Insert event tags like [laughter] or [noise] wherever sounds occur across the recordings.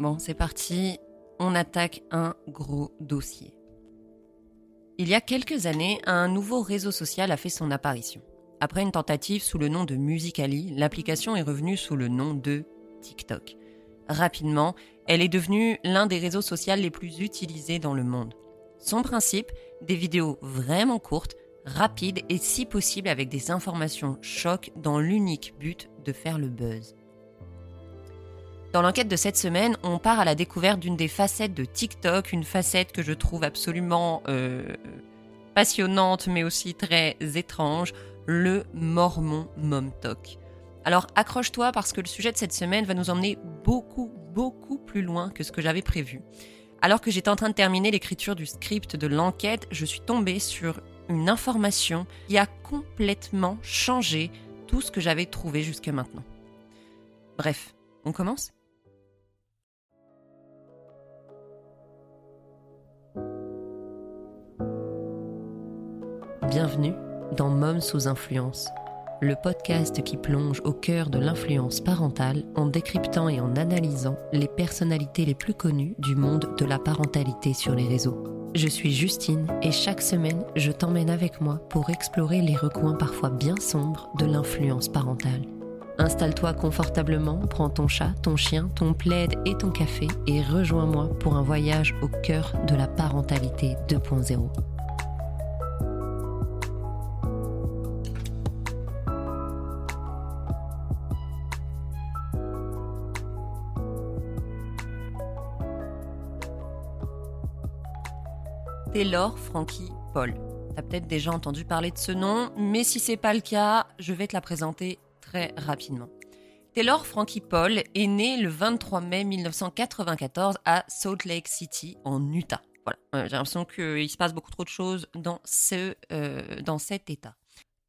Bon, c'est parti, on attaque un gros dossier. Il y a quelques années, un nouveau réseau social a fait son apparition. Après une tentative sous le nom de Musicali, l'application est revenue sous le nom de TikTok. Rapidement, elle est devenue l'un des réseaux sociaux les plus utilisés dans le monde. Son principe, des vidéos vraiment courtes, rapides et si possible avec des informations chocs dans l'unique but de faire le buzz. Dans l'enquête de cette semaine, on part à la découverte d'une des facettes de TikTok, une facette que je trouve absolument euh, passionnante mais aussi très étrange, le Mormon Momtok. Alors accroche-toi parce que le sujet de cette semaine va nous emmener beaucoup, beaucoup plus loin que ce que j'avais prévu. Alors que j'étais en train de terminer l'écriture du script de l'enquête, je suis tombée sur une information qui a complètement changé tout ce que j'avais trouvé jusque maintenant. Bref, on commence? Bienvenue dans Mom sous influence, le podcast qui plonge au cœur de l'influence parentale en décryptant et en analysant les personnalités les plus connues du monde de la parentalité sur les réseaux. Je suis Justine et chaque semaine, je t'emmène avec moi pour explorer les recoins parfois bien sombres de l'influence parentale. Installe-toi confortablement, prends ton chat, ton chien, ton plaid et ton café et rejoins-moi pour un voyage au cœur de la parentalité 2.0. Taylor Frankie Paul. T'as peut-être déjà entendu parler de ce nom, mais si c'est pas le cas, je vais te la présenter très rapidement. Taylor Frankie Paul est né le 23 mai 1994 à Salt Lake City, en Utah. Voilà, euh, j'ai l'impression qu'il se passe beaucoup trop de choses dans, ce, euh, dans cet état.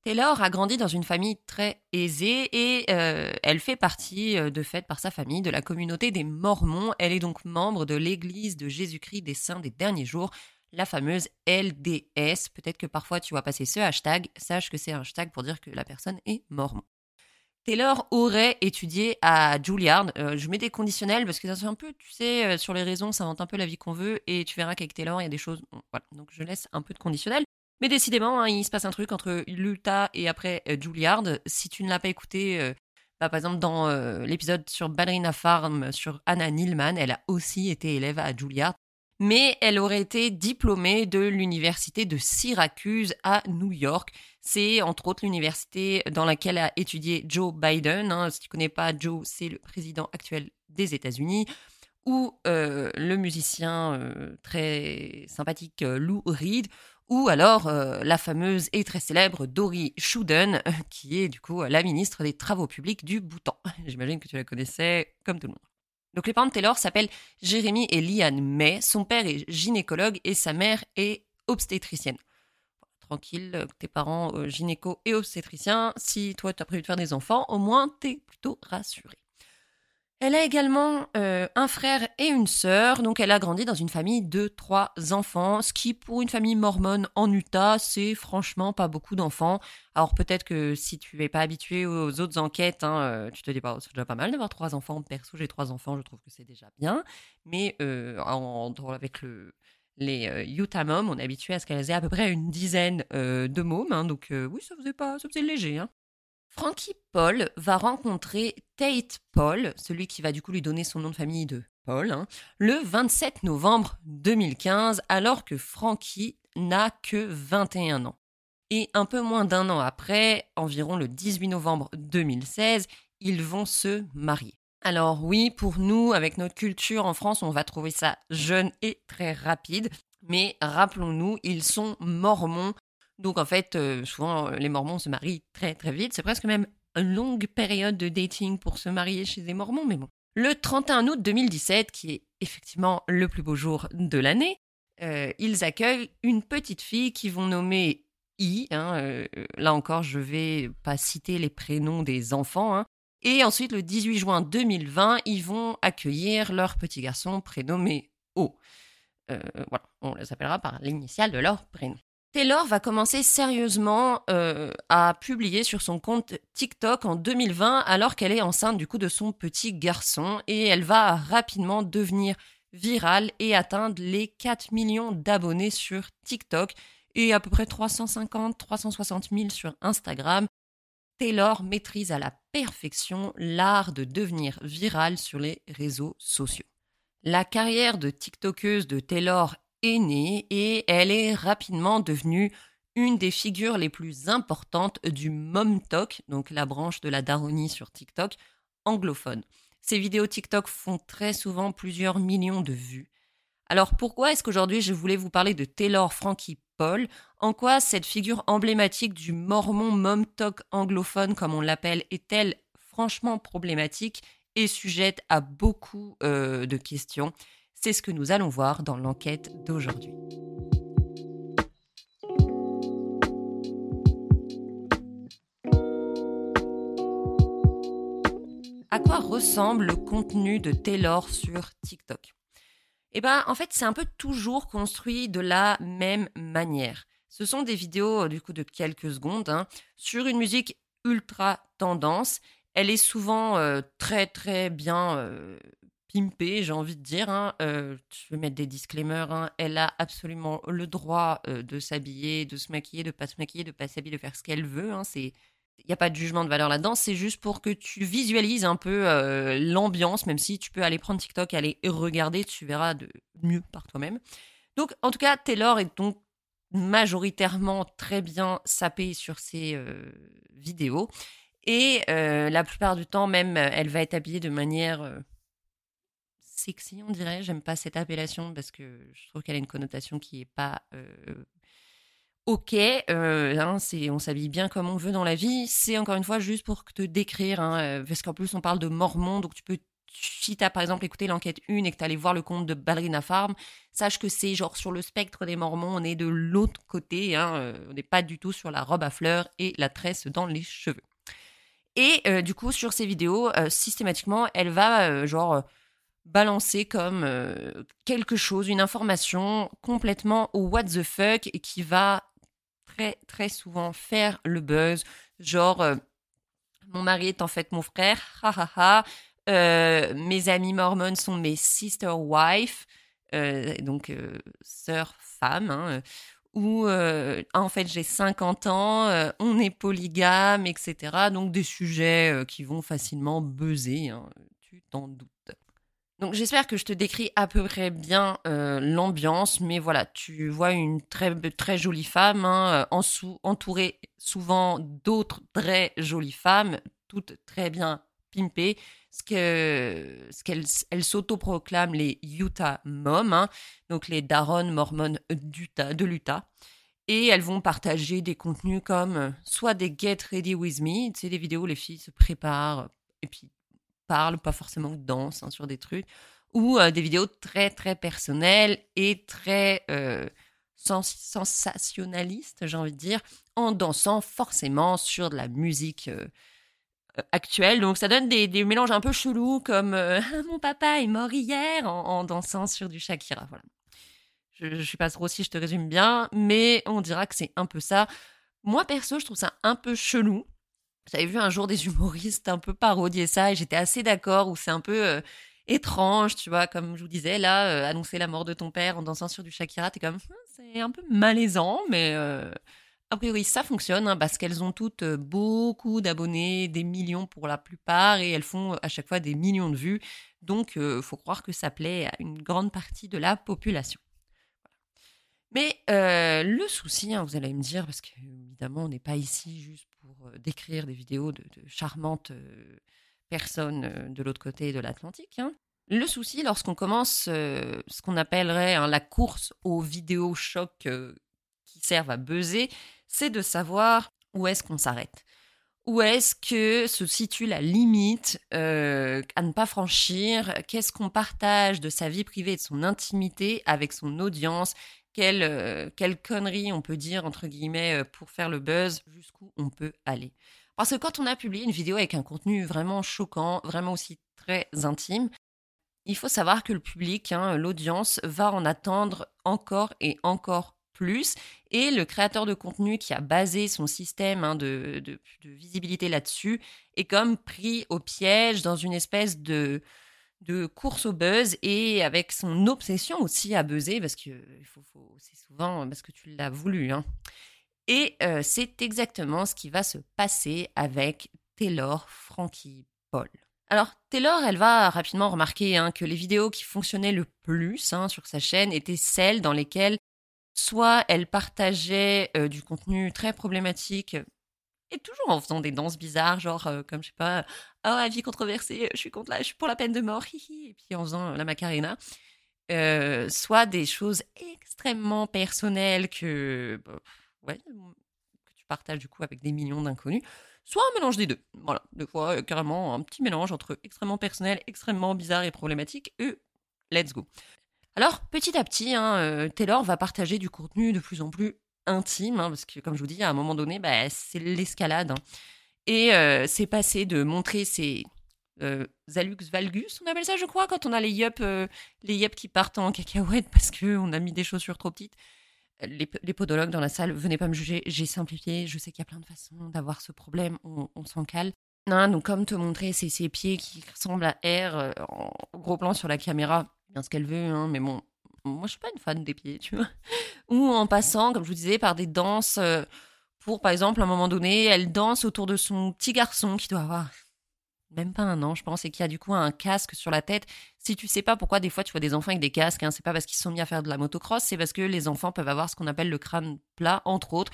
Taylor a grandi dans une famille très aisée et euh, elle fait partie, de fait par sa famille, de la communauté des Mormons. Elle est donc membre de l'Église de Jésus-Christ des Saints des Derniers Jours, la fameuse LDS. Peut-être que parfois tu vois passer ce hashtag, sache que c'est un hashtag pour dire que la personne est mormon. Taylor aurait étudié à Juilliard. Euh, je mets des conditionnels parce que ça c'est un peu, tu sais, euh, sur les raisons, ça invente un peu la vie qu'on veut et tu verras qu'avec Taylor, il y a des choses. voilà, donc je laisse un peu de conditionnel. Mais décidément, hein, il se passe un truc entre l'Utah et après euh, Juilliard. Si tu ne l'as pas écouté, bah, par exemple, dans l'épisode sur Ballerina Farm, sur Anna Nilman, elle a aussi été élève à Juilliard mais elle aurait été diplômée de l'université de Syracuse à New York. C'est entre autres l'université dans laquelle a étudié Joe Biden. Hein. Si tu connais pas Joe, c'est le président actuel des États-Unis. Ou euh, le musicien euh, très sympathique euh, Lou Reed, ou alors la fameuse et très célèbre Dory Shuden, qui est du coup la ministre des Travaux publics du Bhoutan. [laughs] J'imagine que tu la connaissais comme tout le monde. Donc les parents de Taylor s'appellent Jérémy et Liane May. Son père est gynécologue et sa mère est obstétricienne. Tranquille, euh, tes parents euh, gynéco et obstétriciens. Si toi tu as prévu de faire des enfants, au moins t'es plutôt rassuré. Elle a également euh, un frère et une sœur, donc elle a grandi dans une famille de trois enfants, ce qui pour une famille mormone en Utah, c'est franchement pas beaucoup d'enfants. Alors peut-être que si tu n'es pas habitué aux autres enquêtes, hein, euh, tu te dis bah, c'est déjà pas mal d'avoir trois enfants. Perso, j'ai trois enfants, je trouve que c'est déjà bien. Mais euh, avec le, les Utah Moms, on est habitué à ce qu'elles aient à peu près une dizaine de mômes, hein, donc oui, ça faisait pas, ça faisait léger. Hein. Frankie Paul va rencontrer Tate Paul, celui qui va du coup lui donner son nom de famille de Paul, hein, le 27 novembre 2015, alors que Frankie n'a que 21 ans. Et un peu moins d'un an après, environ le 18 novembre 2016, ils vont se marier. Alors oui, pour nous, avec notre culture en France, on va trouver ça jeune et très rapide. Mais rappelons-nous, ils sont mormons donc en fait, euh, souvent euh, les Mormons se marient très très vite. C'est presque même une longue période de dating pour se marier chez les Mormons, mais bon. Le 31 août 2017, qui est effectivement le plus beau jour de l'année, euh, ils accueillent une petite fille qu'ils vont nommer I. Hein, là encore, je vais pas citer les prénoms des enfants. Hein. Et ensuite, le 18 juin 2020, ils vont accueillir leur petit garçon prénommé O. voilà, on les appellera par l'initiale de leur prénom. Taylor va commencer sérieusement euh, à publier sur son compte TikTok en 2020 alors qu'elle est enceinte du coup de son petit garçon et elle va rapidement devenir virale et atteindre les 4 millions d'abonnés sur TikTok et à peu près 350-360 000 sur Instagram. Taylor maîtrise à la perfection l'art de devenir virale sur les réseaux sociaux. La carrière de TikTokeuse de Taylor née et elle est rapidement devenue une des figures les plus importantes du MomTok, donc la branche de la daronie sur TikTok, anglophone. Ces vidéos TikTok font très souvent plusieurs millions de vues. Alors pourquoi est-ce qu'aujourd'hui je voulais vous parler de Taylor Frankie Paul? En quoi cette figure emblématique du mormon MomTok anglophone, comme on l'appelle, est-elle franchement problématique et sujette à beaucoup euh, de questions? C'est ce que nous allons voir dans l'enquête d'aujourd'hui. À quoi ressemble le contenu de Taylor sur TikTok? Eh bien, en fait, c'est un peu toujours construit de la même manière. Ce sont des vidéos du coup de quelques secondes hein, sur une musique ultra tendance. Elle est souvent euh, très très bien euh, j'ai envie de dire. Hein. Euh, je vais mettre des disclaimers. Hein. Elle a absolument le droit euh, de s'habiller, de se maquiller, de pas se maquiller, de pas s'habiller, de faire ce qu'elle veut. Hein. Il n'y a pas de jugement de valeur là-dedans, c'est juste pour que tu visualises un peu euh, l'ambiance, même si tu peux aller prendre TikTok, aller regarder, tu verras de mieux par toi-même. Donc, en tout cas, Taylor est donc majoritairement très bien sapée sur ses vidéos. Et la plupart du temps, même, elle va être habillée de manière sexy, on dirait. J'aime pas cette appellation parce que je trouve qu'elle a une connotation qui est pas euh, ok. Euh, hein, c'est, on s'habille bien comme on veut dans la vie. C'est encore une fois juste pour te décrire, hein, euh, parce qu'en plus on parle de mormons, donc tu peux si tu as par exemple écouté l'enquête 1 et que tu allé voir le compte de Ballerina Farm, sache que c'est genre sur le spectre des Mormons, on est de l'autre côté, hein, on n'est pas du tout sur la robe à fleurs et la tresse dans les cheveux. Et du coup, sur ces vidéos, systématiquement, elle va genre balancé comme euh, quelque chose, une information complètement au what the fuck et qui va très très souvent faire le buzz. Genre, euh, mon mari est en fait mon frère, [laughs] ha ha ha. Euh, mes amis mormons sont mes sister wife, donc sœur femme. Hein, ou en fait j'ai 50 ans, on est polygame, etc. Donc des sujets qui vont facilement buzzer, hein, tu t'en doutes. Donc j'espère que je te décris à peu près bien euh, l'ambiance, mais voilà, tu vois une très très jolie femme, hein, en entourée souvent d'autres très jolies femmes, toutes très bien pimpées, ce que ce qu'elle elle s'autoproclament les Utah Moms, hein, donc les Daron mormones de l'Utah. Et elles vont partager des contenus comme soit des Get Ready With Me, sais, des vidéos où les filles se préparent et puis parle, pas forcément danse hein, sur des trucs, ou euh, des vidéos très très personnelles et très euh, sensationnalistes, j'ai envie de dire, en dansant forcément sur de la musique euh, actuelle. Donc ça donne des, mélanges un peu chelous comme [laughs] mon papa est mort hier en, dansant sur du Shakira. Voilà. Je, ne suis pas trop si je te résume bien, mais on dira que c'est un peu ça. Moi perso, je trouve ça un peu chelou j'avais vu un jour des humoristes un peu parodier ça et j'étais assez d'accord où c'est un peu euh, étrange, tu vois, comme je vous disais là, euh, annoncer la mort de ton père en dansant sur du Shakira, t'es comme hum, c'est un peu malaisant, mais euh, a priori ça fonctionne hein, parce qu'elles ont toutes beaucoup d'abonnés, des millions pour la plupart et elles font à chaque fois des millions de vues, donc faut croire que ça plaît à une grande partie de la population. Mais le souci, hein, vous allez me dire, parce qu'évidemment, on n'est pas ici juste pour décrire des vidéos de, charmantes personnes de l'autre côté de l'Atlantique. Hein. Le souci, lorsqu'on commence ce qu'on appellerait hein, la course aux vidéos chocs qui servent à buzzer, c'est de savoir où est-ce qu'on s'arrête. Où est-ce que se situe la limite à ne pas franchir? Qu'est-ce qu'on partage de sa vie privée, de son intimité avec son audience? Quelle, euh, quelle connerie on peut dire, entre guillemets, euh, pour faire le buzz, jusqu'où on peut aller. Parce que quand on a publié une vidéo avec un contenu vraiment choquant, vraiment aussi très intime, il faut savoir que le public, hein, l'audience, va en attendre encore et encore Et le créateur de contenu qui a basé son système hein, de, visibilité là-dessus est comme pris au piège dans une espèce de, de course au buzz et avec son obsession aussi à buzzer, parce que faut, c'est souvent parce que tu l'as voulu. Hein. Et euh, c'est exactement ce qui va se passer avec Taylor Frankie Paul. Alors, Taylor, elle va rapidement remarquer hein, que les vidéos qui fonctionnaient le plus hein, sur sa chaîne étaient celles dans lesquelles soit elle partageait euh, du contenu très problématique, et toujours en faisant des danses bizarres, genre euh, comme je sais pas, oh avis controversé, je suis contre la, je suis pour la peine de mort, et puis en faisant la Macarena, euh, soit des choses extrêmement personnelles que, bah, ouais, que tu partages du coup avec des millions d'inconnus, soit un mélange des deux. Voilà, deux fois carrément un petit mélange entre extrêmement personnel, extrêmement bizarre et problématique, et let's go. Alors, petit à petit, hein, euh, Taylor va partager du contenu de plus en plus intime, hein, parce que, comme je vous dis, à un moment donné, bah, c'est l'escalade. Hein. Et euh, c'est passé de montrer ses euh, Zalux valgus, on appelle ça, je crois, quand on a les yup, les yep qui partent en cacahuète parce qu'on a mis des chaussures trop petites. Les, podologues dans la salle, venez pas me juger, j'ai simplifié, je sais qu'il y a plein de façons d'avoir ce problème, on, s'en cale. Non, donc comme te montrer ses, ses pieds qui ressemblent à R en gros plan sur la caméra, ce qu'elle veut, hein, mais bon, moi je suis pas une fan des pieds, tu vois. [laughs] Ou en passant, comme je vous disais, par des danses euh, pour, par exemple, à un moment donné, elle danse autour de son petit garçon qui doit avoir même pas un an, je pense, et qui a du coup un casque sur la tête. Si tu sais pas pourquoi des fois tu vois des enfants avec des casques, hein, c'est pas parce qu'ils sont mis à faire de la motocross, c'est parce que les enfants peuvent avoir ce qu'on appelle le crâne plat, entre autres.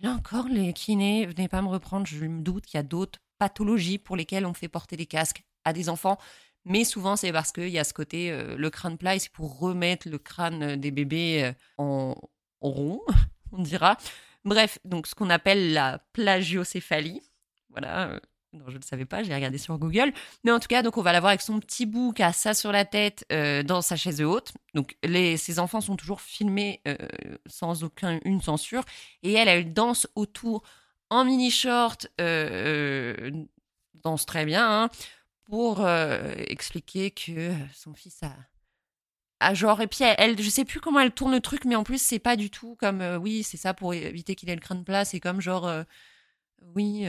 Là encore, les kinés, venez pas me reprendre, je me doute qu'il y a d'autres pathologies pour lesquelles on fait porter des casques à des enfants. Mais souvent, c'est parce qu'il y a ce côté, euh, le crâne plat, c'est pour remettre le crâne des bébés euh, en, rond, [laughs] on dira. Bref, donc ce qu'on appelle la plagiocéphalie. Voilà. Euh, non, je ne le savais pas, j'ai regardé sur Google. Mais en tout cas, donc on va la voir avec son petit bout qui a ça sur la tête dans sa chaise haute. Donc les, ses enfants sont toujours filmés sans aucune censure. Et elle, elle danse autour en mini short, danse très bien. Hein pour euh, expliquer que son fils a, genre et puis elle, je sais plus comment elle tourne le truc mais en plus c'est pas du tout comme euh, oui c'est ça pour éviter qu'il ait le crâne plat c'est comme genre euh, oui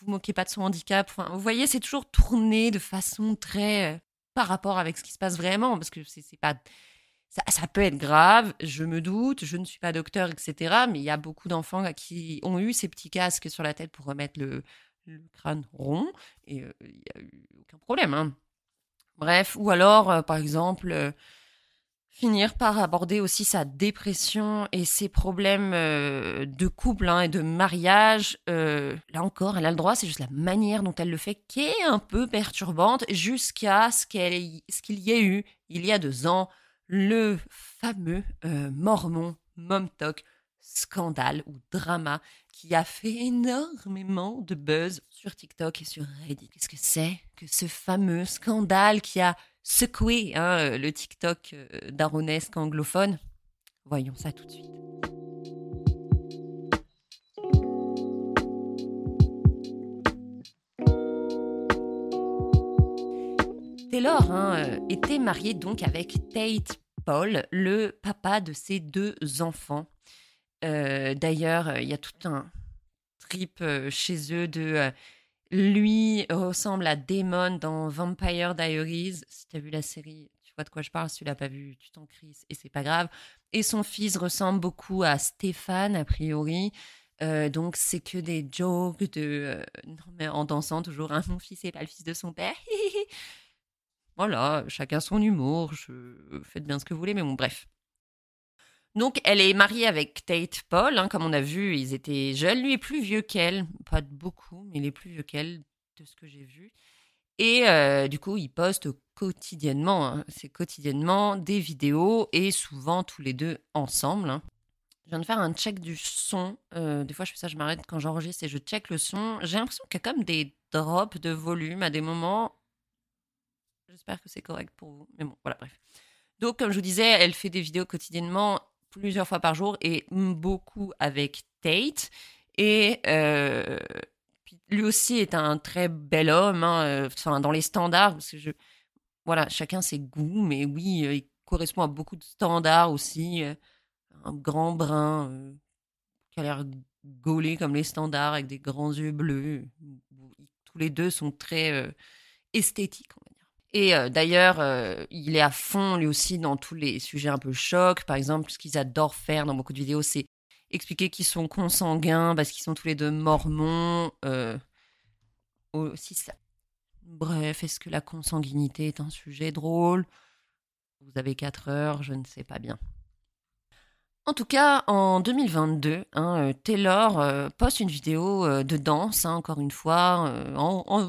vous moquez pas de son handicap vous voyez c'est toujours tourné de façon très par rapport avec ce qui se passe vraiment parce que c'est pas ça, ça, peut être grave, je me doute, je ne suis pas docteur, etc. Mais il y a beaucoup d'enfants qui ont eu ces petits casques sur la tête pour remettre le, le crâne rond et il n'y a eu aucun problème. Hein. Bref, ou alors, par exemple, finir par aborder aussi sa dépression et ses problèmes de couple hein, et de mariage. là encore, elle a le droit, c'est juste la manière dont elle le fait qui est un peu perturbante jusqu'à ce qu'il y ait eu, il y a deux ans, le fameux mormon Momtok scandale ou drama qui a fait énormément de buzz sur TikTok et sur Reddit. Qu'est-ce que c'est que ce fameux scandale qui a secoué hein, le TikTok euh, d'Aronesque anglophone? Voyons ça tout de suite. Taylor hein, euh, était marié donc avec Tate Paul, le papa de ses deux enfants. Euh, d'ailleurs, il y a tout un trip euh, chez eux de euh, lui ressemble à Damon dans Vampire Diaries. Si tu as vu la série, tu vois de quoi je parle. Si tu l'as pas vu, tu t'en crises et c'est pas grave. Et son fils ressemble beaucoup à Stéphane, a priori. donc c'est que des jokes de non mais en dansant toujours hein, mon fils n'est pas le fils de son père [laughs] voilà chacun son humour je faites bien ce que vous voulez mais bon bref donc, elle est mariée avec Tate Paul. Hein, comme on a vu, ils étaient jeunes. Lui est plus vieux qu'elle. Pas beaucoup, mais il est plus vieux qu'elle, de ce que j'ai vu. Et euh, du coup, ils postent quotidiennement, hein, c'est quotidiennement des vidéos et souvent tous les deux ensemble. Hein. Je viens de faire un check du son. Euh, des fois, je fais ça, je m'arrête quand j'enregistre et je check le son. J'ai l'impression qu'il y a comme des drops de volume à des moments. J'espère que c'est correct pour vous. Mais bon, voilà, bref. Donc, comme je vous disais, elle fait des vidéos quotidiennement plusieurs fois par jour et beaucoup avec Tate. Et euh, lui aussi est un très bel homme, hein, euh, enfin, dans les standards. Je, voilà, chacun ses goûts, mais oui, euh, il correspond à beaucoup de standards aussi. un grand brun qui a l'air gaulé comme les standards avec des grands yeux bleus. Tous les deux sont très esthétiques. Et euh, d'ailleurs, euh, il est à fond lui aussi dans tous les sujets un peu chocs. Par exemple, ce qu'ils adorent faire dans beaucoup de vidéos, c'est expliquer qu'ils sont consanguins parce qu'ils sont tous les deux mormons. aussi ça. Bref, est-ce que la consanguinité est un sujet drôle? Vous avez 4 heures, je ne sais pas bien. En tout cas, en 2022, hein, euh, Taylor euh, poste une vidéo euh, de danse, hein, encore une fois, en,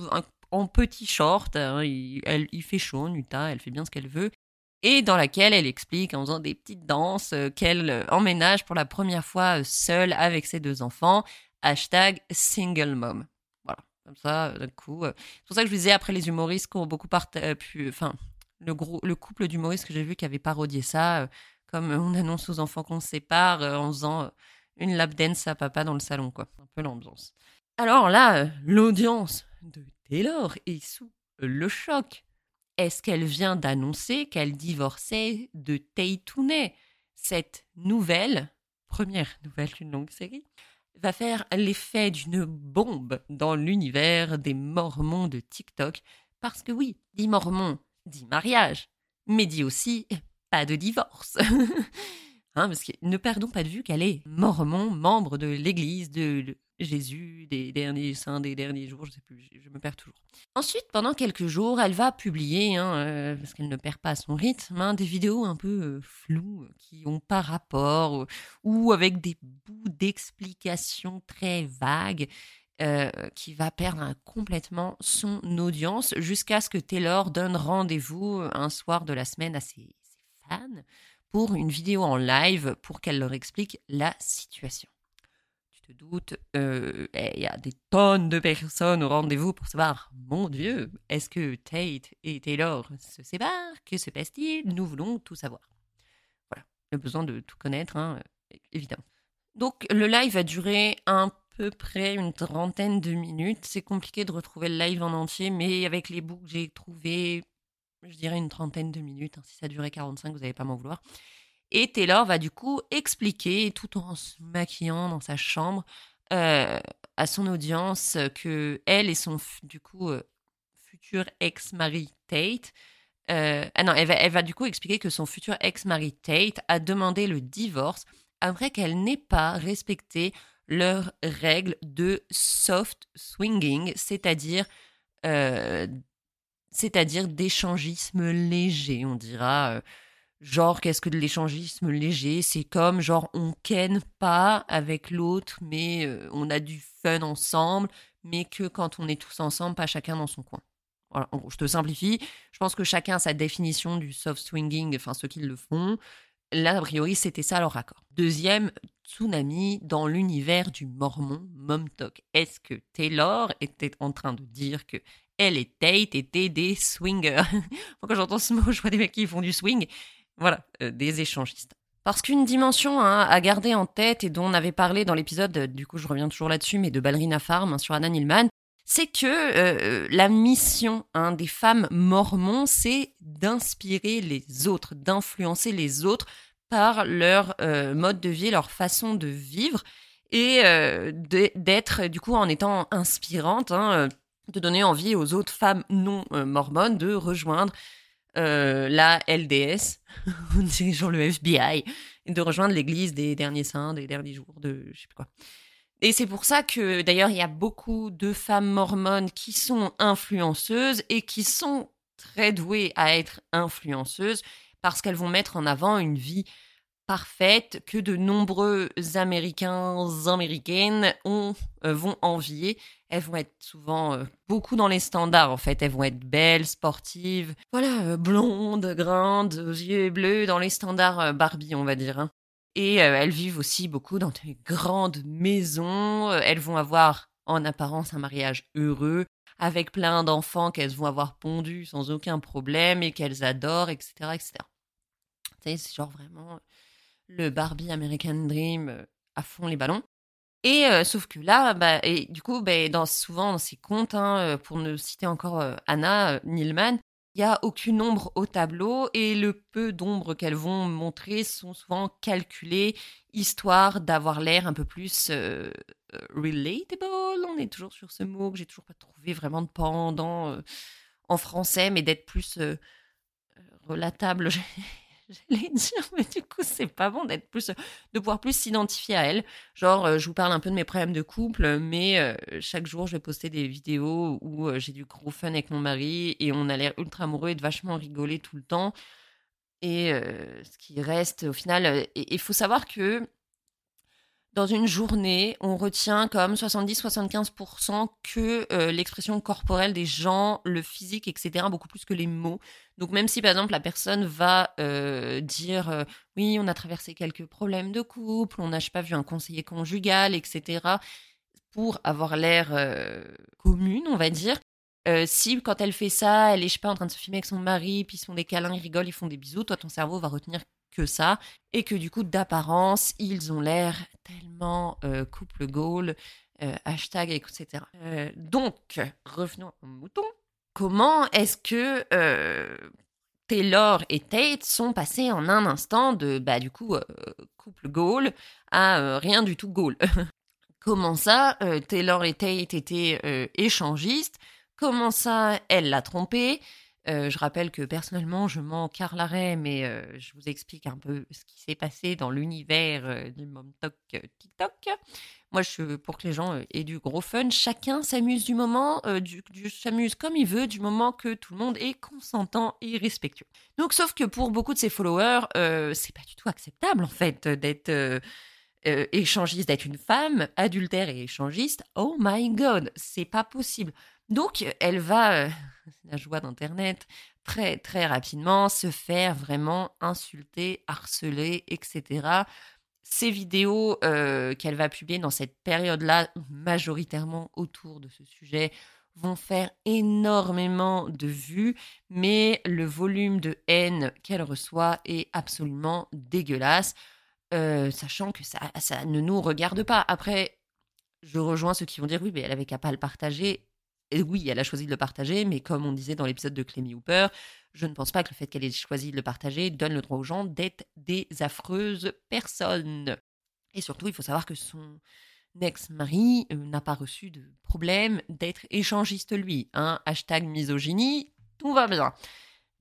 petit short. Hein, il, elle, il fait chaud, Nuta, elle fait bien ce qu'elle veut. Et dans laquelle elle explique, en faisant des petites danses, qu'elle emménage pour la première fois seule avec ses deux enfants. Hashtag single mom. Voilà, comme ça, d'un coup. C'est pour ça que je vous disais, après les humoristes qui ont beaucoup pu. Enfin, le, le couple d'humoristes que j'ai vu qui avait parodié ça comme on annonce aux enfants qu'on se sépare euh, en faisant euh, une lap dance à papa dans le salon, quoi. Un peu l'ambiance. Alors là, euh, l'audience de Taylor est sous le choc. Est-ce qu'elle vient d'annoncer qu'elle divorçait de Tooney Cette nouvelle, première nouvelle d'une longue série, va faire l'effet d'une bombe dans l'univers des mormons de TikTok. Parce que oui, dit mormon, dit mariage, mais dit aussi pas de divorce. [laughs] hein, parce que ne perdons pas de vue qu'elle est mormon, membre de l'Église de Jésus, des derniers saints, des derniers jours, je sais plus, je me perds toujours. Ensuite, pendant quelques jours, elle va publier, hein, euh, parce qu'elle ne perd pas son rythme, hein, des vidéos un peu euh, floues, qui ont pas rapport, euh, ou avec des bouts d'explications très vagues. qui va perdre complètement son audience jusqu'à ce que Taylor donne rendez-vous un soir de la semaine à ses, pour une vidéo en live pour qu'elle leur explique la situation. Te doutes, euh, il y a des tonnes de personnes au rendez-vous pour savoir, mon Dieu, est-ce que Tate et Taylor se séparent? Que se passe-t-il? Nous voulons tout savoir. Voilà, le besoin de tout connaître, hein, évidemment. Donc le live a duré un peu près une trentaine de minutes. C'est compliqué de retrouver le live en entier, mais avec les bouts que j'ai trouvés, je dirais une trentaine de minutes. Hein. Si ça durait 45, vous n'allez pas m'en vouloir. Et Taylor va du coup expliquer, tout en se maquillant dans sa chambre, euh, à son audience que elle et son euh, futur ex-mari Tate, euh, ah non, elle va, elle va du coup expliquer que son futur ex-mari Tate a demandé le divorce après qu'elle n'ait pas respecté leurs règles de soft swinging, c'est-à-dire c'est-à-dire d'échangisme léger, on dira. Genre, qu'est-ce que de l'échangisme léger? C'est comme, genre, on ken pas avec l'autre, mais euh, on a du fun ensemble, mais que quand on est tous ensemble, pas chacun dans son coin. Voilà, en gros, je te simplifie. Je pense que chacun a sa définition du soft swinging, enfin ceux qui le font. Là, a priori, c'était ça leur accord. Deuxième tsunami dans l'univers du mormon Mom Talk. Est-ce que Taylor était en train de dire que elle et Tate étaient des swingers? [laughs] quand j'entends ce mot, je vois des mecs qui font du swing. Voilà, euh, des échangistes. Parce qu'une dimension hein, à garder en tête et dont on avait parlé dans l'épisode, euh, du coup je reviens toujours là-dessus, mais de Ballerina Farm hein, sur Anna Nilman, c'est que euh, la mission hein, des femmes mormons, c'est d'inspirer les autres, d'influencer les autres par leur mode de vie, leur façon de vivre et d'être du coup en étant inspirante de donner envie aux autres femmes non mormones de rejoindre euh, la LDS, [laughs] genre le FBI, de rejoindre l'église des derniers saints, des derniers jours de je sais plus quoi. Et c'est pour ça que d'ailleurs il y a beaucoup de femmes mormones qui sont influenceuses et qui sont très douées à être influenceuses parce qu'elles vont mettre en avant une vie parfaite que de nombreux Américains, Américaines ont, euh, vont envier. Elles vont être souvent euh, beaucoup dans les standards en fait. Elles vont être belles, sportives, voilà, euh, blondes, grandes, aux yeux bleus, dans les standards Barbie on va dire. Hein. Et elles vivent aussi beaucoup dans des grandes maisons. Elles vont avoir en apparence un mariage heureux avec plein d'enfants qu'elles vont avoir pondus sans aucun problème et qu'elles adorent, etc., etc. c'est genre vraiment le Barbie American Dream euh, à fond les ballons. Et euh, sauf que là, bah, et du coup, bah, dans, souvent dans ses contes, hein, euh, pour ne citer encore Anna Nilman, Il n'y a aucune ombre au tableau et le peu d'ombre qu'elles vont montrer sont souvent calculées histoire d'avoir l'air un peu plus euh, euh, relatable. On est toujours sur ce mot que j'ai toujours pas trouvé vraiment de pendant euh, en français, mais d'être plus relatable. [laughs] [laughs] j'allais dire, mais du coup, c'est pas bon d'être plus, de pouvoir plus s'identifier à elle. Genre, euh, je vous parle un peu de mes problèmes de couple, mais euh, chaque jour, je vais poster des vidéos où euh, j'ai du gros fun avec mon mari et on a l'air ultra amoureux et de vachement rigoler tout le temps. Et ce qui reste, au final, il faut savoir que dans une journée, on retient comme 70-75% que euh, l'expression corporelle des gens, le physique, etc., beaucoup plus que les mots. Donc même si par exemple la personne va euh, dire euh, oui, on a traversé quelques problèmes de couple, on n'a pas vu un conseiller conjugal, etc., pour avoir l'air commune, on va dire. si quand elle fait ça, elle est je sais pas en train de se filmer avec son mari, puis ils font des câlins, ils rigolent, ils font des bisous, toi ton cerveau va retenir que ça, et que du coup, d'apparence, ils ont l'air tellement euh, couple goal, euh, hashtag, etc. Euh, donc, revenons au mouton. Comment est-ce que Taylor et Tate sont passés en un instant de, bah, du coup, couple goal à rien du tout goal [laughs] Comment ça, Taylor et Tate étaient échangistes? Comment ça, elle l'a trompé? Euh, je rappelle que personnellement, je m'en carlerai, mais euh, je vous explique un peu ce qui s'est passé dans l'univers euh, du MomTok TikTok. Moi, je pour que les gens aient du gros fun. Chacun s'amuse du moment, du, s'amuse comme il veut, du moment que tout le monde est consentant et respectueux. Donc, sauf que pour beaucoup de ses followers, c'est pas du tout acceptable en fait d'être échangiste, d'être une femme adultère et échangiste. Oh my god, c'est pas possible. Donc, elle va, c'est [laughs] la joie d'Internet, très très rapidement se faire vraiment insulter, harceler, etc. Ces vidéos euh, qu'elle va publier dans cette période-là, majoritairement autour de ce sujet, vont faire énormément de vues, mais le volume de haine qu'elle reçoit est absolument dégueulasse, euh, sachant que ça, ça ne nous regarde pas. Après, je rejoins ceux qui vont dire oui, mais elle avait qu'à pas le partager oui, elle a choisi de le partager, mais comme on disait dans l'épisode de Clémy Hooper, je ne pense pas que le fait qu'elle ait choisi de le partager donne le droit aux gens d'être des affreuses personnes. Et surtout, il faut savoir que son ex-mari euh, n'a pas reçu de problème d'être échangiste lui. Hein. Hashtag misogynie, tout va bien.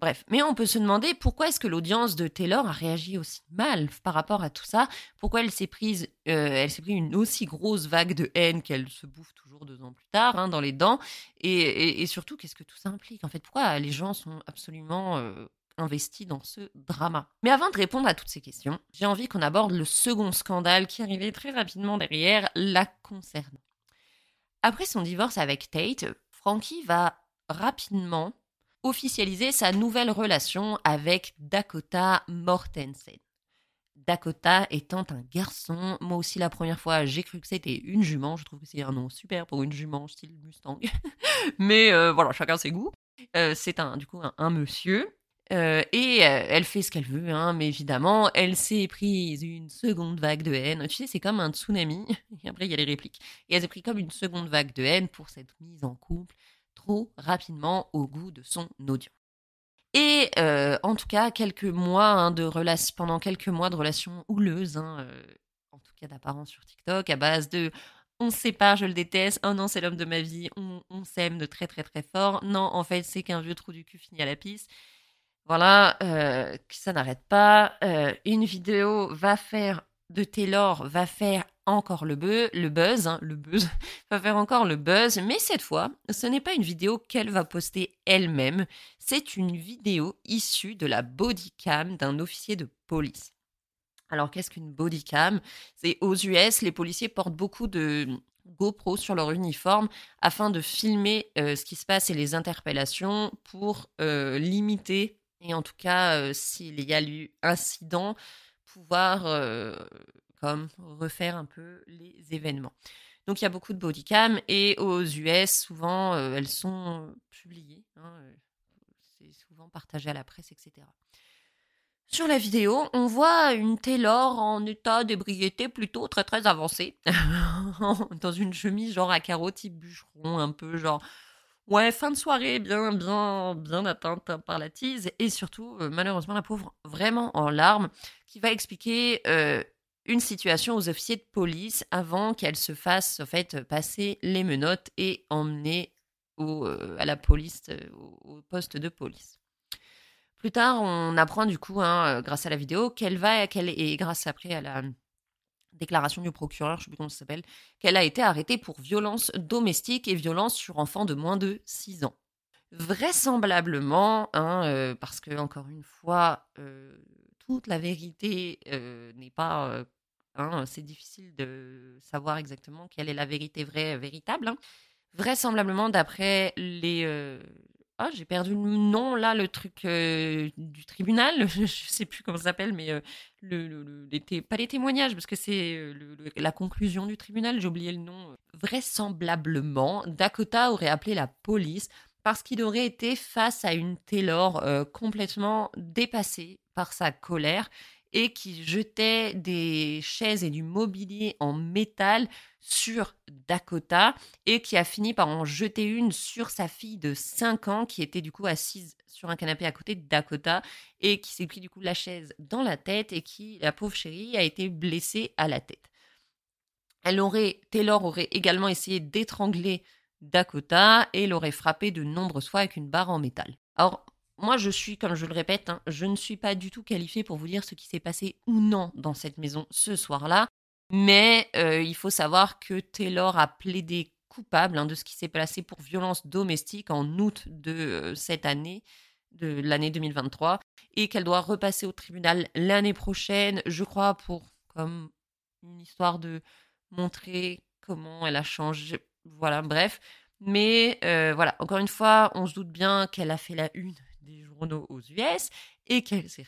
Bref, mais on peut se demander pourquoi est-ce que l'audience de Taylor a réagi aussi mal par rapport à tout ça? Pourquoi elle s'est prise, euh, elle s'est pris une aussi grosse vague de haine qu'elle se bouffe toujours deux ans plus tard hein, dans les dents? Et, surtout, qu'est-ce que tout ça implique? En fait, pourquoi les gens sont absolument euh, investis dans ce drama? Mais avant de répondre à toutes ces questions, j'ai envie qu'on aborde le second scandale qui arrivait très rapidement derrière, la concernant. Après son divorce avec Tate, Frankie va rapidement officialiser sa nouvelle relation avec Dakota Mortensen. Dakota étant un garçon, moi aussi la première fois j'ai cru que c'était une jument, je trouve que c'est un nom super pour une jument style Mustang, [laughs] mais euh, voilà, chacun ses goûts. Euh, c'est un, du coup un, monsieur, euh, et elle fait ce qu'elle veut, hein, mais évidemment, elle s'est prise une seconde vague de haine. Tu sais, c'est comme un tsunami, [laughs] et après il y a les répliques. Et elle s'est pris comme une seconde vague de haine pour cette mise en couple trop rapidement au goût de son audience. Et euh, en tout cas, quelques mois hein, de relation, pendant quelques mois de relations houleuses, hein, euh, en tout cas d'apparence sur TikTok, à base de on se sépare, je le déteste, oh non, c'est l'homme de ma vie, on, s'aime de très très très fort, non, en fait, c'est qu'un vieux trou du cul fini à la piste. Voilà, euh, ça n'arrête pas. une vidéo va faire de Taylor va faire encore le, buzz, le buzz, hein, le buzz, [laughs] va faire encore le buzz, mais cette fois, ce n'est pas une vidéo qu'elle va poster elle-même, c'est une vidéo issue de la bodycam d'un officier de police. Alors qu'est-ce qu'une bodycam? C'est aux US, les policiers portent beaucoup de GoPro sur leur uniforme afin de filmer euh, ce qui se passe et les interpellations pour euh, limiter, et en tout cas euh, s'il y a eu incident, pouvoir comme refaire un peu les événements. Donc il y a beaucoup de bodycam et aux US, souvent, euh, elles sont publiées. Hein, euh, c'est souvent partagé à la presse, etc. Sur la vidéo, on voit une Taylor en état d'ébriété plutôt très très avancé, [laughs] dans une chemise genre à carreaux type bûcheron, un peu genre Ouais, fin de soirée bien, bien, bien atteinte par la tease et surtout, euh, malheureusement, la pauvre vraiment en larmes, qui va expliquer euh, une situation aux officiers de police avant qu'elle se fasse en fait passer les menottes et emmener au, euh, à la police, au poste de police. Plus tard, on apprend du coup, hein, grâce à la vidéo, qu'elle va, qu'elle et grâce après à la déclaration du procureur, je sais plus comment ça s'appelle, qu'elle a été arrêtée pour violence domestique et violence sur enfants de moins de 6 ans. Vraisemblablement, hein, euh, parce que encore une fois, euh, toute la vérité euh, n'est pas, hein, c'est difficile de savoir exactement quelle est la vérité vraie, véritable. Hein. Vraisemblablement, d'après les, ah, j'ai perdu le nom là, le truc euh, du tribunal. [laughs] je sais plus comment ça s'appelle, mais euh, le, pas les témoignages, parce que c'est euh, la conclusion du tribunal. J'ai oublié le nom. Vraisemblablement, Dakota aurait appelé la police parce qu'il aurait été face à une Taylor complètement dépassée par sa colère et qui jetait des chaises et du mobilier en métal sur Dakota et qui a fini par en jeter une sur sa fille de 5 ans qui était du coup assise sur un canapé à côté de Dakota et qui s'est pris du coup la chaise dans la tête et qui, la pauvre chérie, a été blessée à la tête. Elle aurait, Taylor aurait également essayé d'étrangler Dakota et l'aurait frappé de nombreuses fois avec une barre en métal. Alors, moi, je suis, comme je le répète, hein, je ne suis pas du tout qualifiée pour vous dire ce qui s'est passé ou non dans cette maison ce soir-là. Mais euh, il faut savoir que Taylor a plaidé coupable hein, de ce qui s'est passé pour violence domestique en août de euh, cette année, de l'année 2023, et qu'elle doit repasser au tribunal l'année prochaine, je crois, pour comme une histoire de montrer comment elle a changé. Voilà, bref. Mais euh, voilà, encore une fois, on se doute bien qu'elle a fait la une des journaux aux US et qu'elle s'est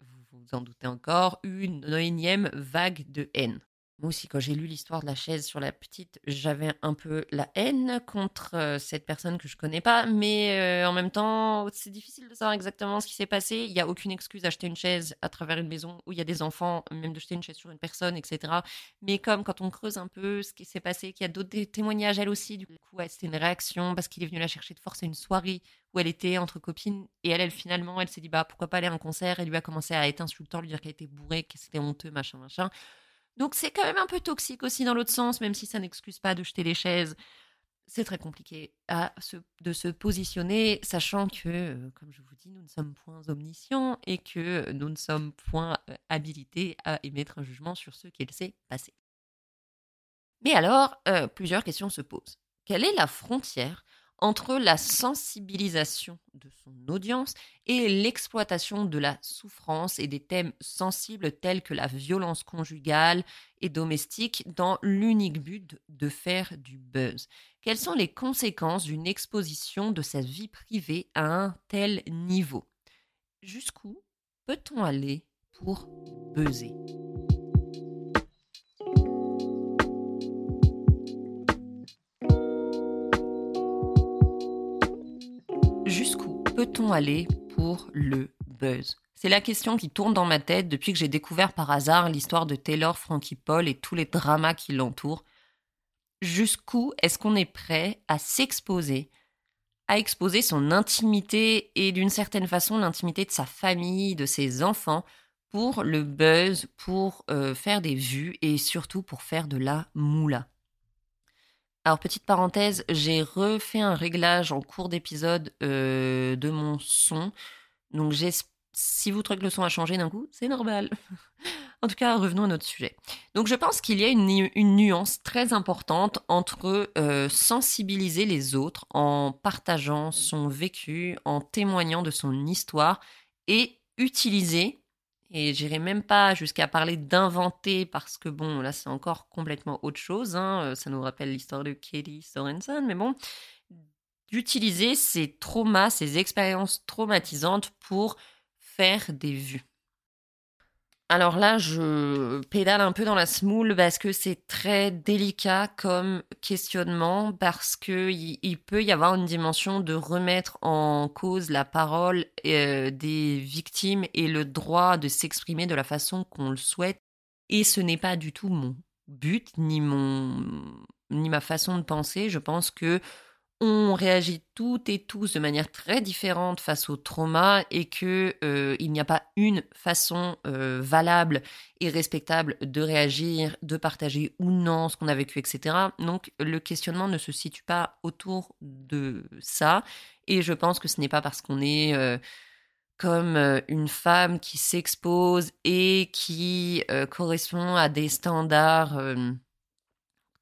vous vous en doutez encore, une énième vague de haine. Moi aussi, quand j'ai lu l'histoire de la chaise sur la petite, j'avais un peu la haine contre euh, cette personne que je connais pas, mais euh, en même temps, c'est difficile de savoir exactement ce qui s'est passé. Il n'y a aucune excuse d'acheter une chaise à travers une maison où il y a des enfants, même de jeter une chaise sur une personne, etc. Mais comme quand on creuse un peu ce qui s'est passé, qu'il y a d'autres témoignages, elle aussi, du coup, c'était une réaction parce qu'il est venu la chercher de force à une soirée où elle était entre copines, et elle, elle finalement, elle s'est dit, bah pourquoi pas aller à un concert, et lui a commencé à être insultant, lui dire qu'elle était bourrée, que c'était honteux, machin, machin. Donc c'est quand même un peu toxique aussi dans l'autre sens, même si ça n'excuse pas de jeter les chaises. C'est très compliqué de se positionner, sachant que, euh, comme je vous dis, nous ne sommes point omniscients et que nous ne sommes point euh, habilités à émettre un jugement sur ce qu'il s'est passé. Mais alors, euh, plusieurs questions se posent. Quelle est la frontière entre la sensibilisation de son audience et l'exploitation de la souffrance et des thèmes sensibles tels que la violence conjugale et domestique dans l'unique but de faire du buzz. Quelles sont les conséquences d'une exposition de sa vie privée à un tel niveau? Jusqu'où peut-on aller pour buzzer? Peut-on aller pour le buzz? C'est la question qui tourne dans ma tête depuis que j'ai découvert par hasard l'histoire de Taylor Frankie Paul et tous les dramas qui l'entourent. Jusqu'où est-ce qu'on est prêt à s'exposer, à exposer son intimité et d'une certaine façon l'intimité de sa famille, de ses enfants, pour le buzz, pour euh, faire des vues et surtout pour faire de la moula? Alors, petite parenthèse, j'ai refait un réglage en cours d'épisode euh, de mon son. Donc, si vous trouvez que le son a changé d'un coup, c'est normal. [laughs] en tout cas, revenons à notre sujet. Donc, je pense qu'il y a une, nuance très importante entre euh, sensibiliser les autres en partageant son vécu, en témoignant de son histoire et utiliser et j'irai même pas jusqu'à parler d'inventer parce que bon, là c'est encore complètement autre chose. Hein. Euh, ça nous rappelle l'histoire de Kelly Sorensen, mais bon, d'utiliser ces traumas, ces expériences traumatisantes pour faire des vues. Alors là, je pédale un peu dans la smoule parce que c'est très délicat comme questionnement parce que il, peut y avoir une dimension de remettre en cause la parole euh, des victimes et le droit de s'exprimer de la façon qu'on le souhaite. Et ce n'est pas du tout mon but ni mon ni ma façon de penser. Je pense que on réagit toutes et tous de manière très différente face au trauma et que euh, n'y a pas une façon euh, valable et respectable de réagir, de partager ou non ce qu'on a vécu, etc. Donc le questionnement ne se situe pas autour de ça et je pense que ce n'est pas parce qu'on est euh, comme une femme qui s'expose et qui correspond à des standards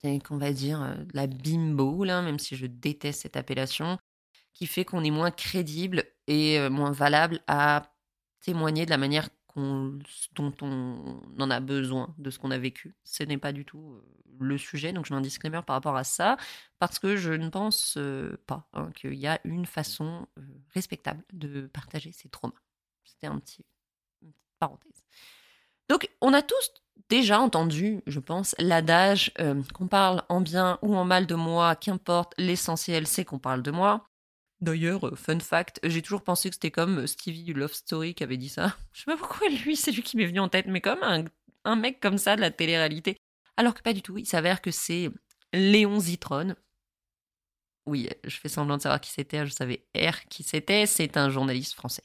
qu'on va dire euh, la bimbo, là, même si je déteste cette appellation, qui fait qu'on est moins crédible et euh, moins valable à témoigner de la manière dont on en a besoin de ce qu'on a vécu. Ce n'est pas du tout euh, le sujet, donc je mets un disclaimer par rapport à ça, parce que je ne pense pas hein, qu'il y a une façon respectable de partager ses traumas. C'était un petit, une petite parenthèse. Donc, on a tous déjà entendu, je pense, l'adage euh, qu'on parle en bien ou en mal de moi, qu'importe, l'essentiel c'est qu'on parle de moi. D'ailleurs, euh, fun fact, j'ai toujours pensé que c'était comme euh, Stevie du Love Story qui avait dit ça. [laughs] Je sais pas pourquoi lui, c'est lui qui m'est venu en tête, mais comme un, mec comme ça de la télé-réalité. Alors que pas du tout, il s'avère que c'est Léon Zitron. Oui, je fais semblant de savoir qui c'était, je savais R qui c'était, c'est un journaliste français.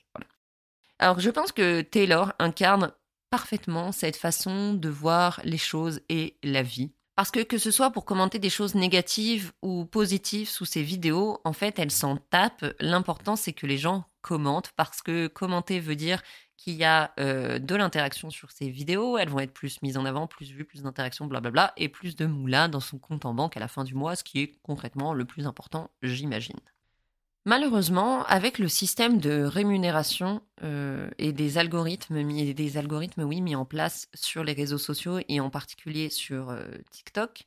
Alors je pense que Taylor incarne parfaitement cette façon de voir les choses et la vie. Parce que que ce soit pour commenter des choses négatives ou positives sous ces vidéos, en fait, elle s'en tape. L'important, c'est que les gens commentent, parce que commenter veut dire qu'il y a euh, de l'interaction sur ces vidéos, elles vont être plus mises en avant, plus vues, plus d'interactions, blablabla, et plus de moula dans son compte en banque à la fin du mois, ce qui est concrètement le plus important, j'imagine. Malheureusement, avec le système de rémunération euh, et des algorithmes, mis, des algorithmes oui, mis en place sur les réseaux sociaux et en particulier sur euh, TikTok,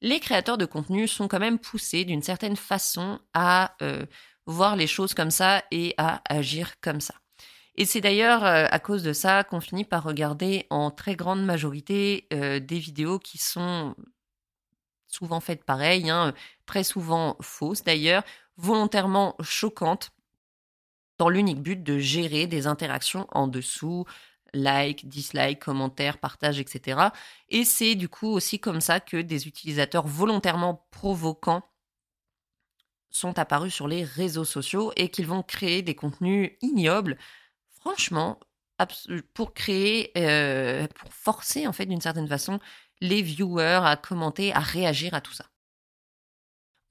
les créateurs de contenu sont quand même poussés d'une certaine façon à euh, voir les choses comme ça et à agir comme ça. Et c'est d'ailleurs à cause de ça qu'on finit par regarder en très grande majorité des vidéos qui sont souvent faites pareil, hein, très souvent fausses d'ailleurs, volontairement choquantes dans l'unique but de gérer des interactions en dessous, like, dislike, commentaires, partage, etc. Et c'est du coup aussi comme ça que des utilisateurs volontairement provoquants sont apparus sur les réseaux sociaux et qu'ils vont créer des contenus ignobles, franchement, pour créer, euh, pour forcer en fait d'une certaine façon les viewers à commenter, à réagir à tout ça.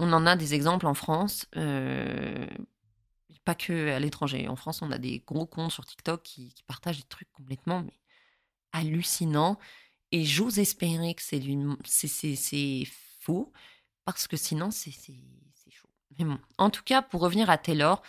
On en a des exemples en France, euh, pas que à l'étranger. En France, on a des gros comptes sur TikTok qui, partagent des trucs complètement mais, hallucinants. Et j'ose espérer que c'est faux, parce que sinon, c'est chaud. Mais bon, en tout cas, pour revenir à Taylor,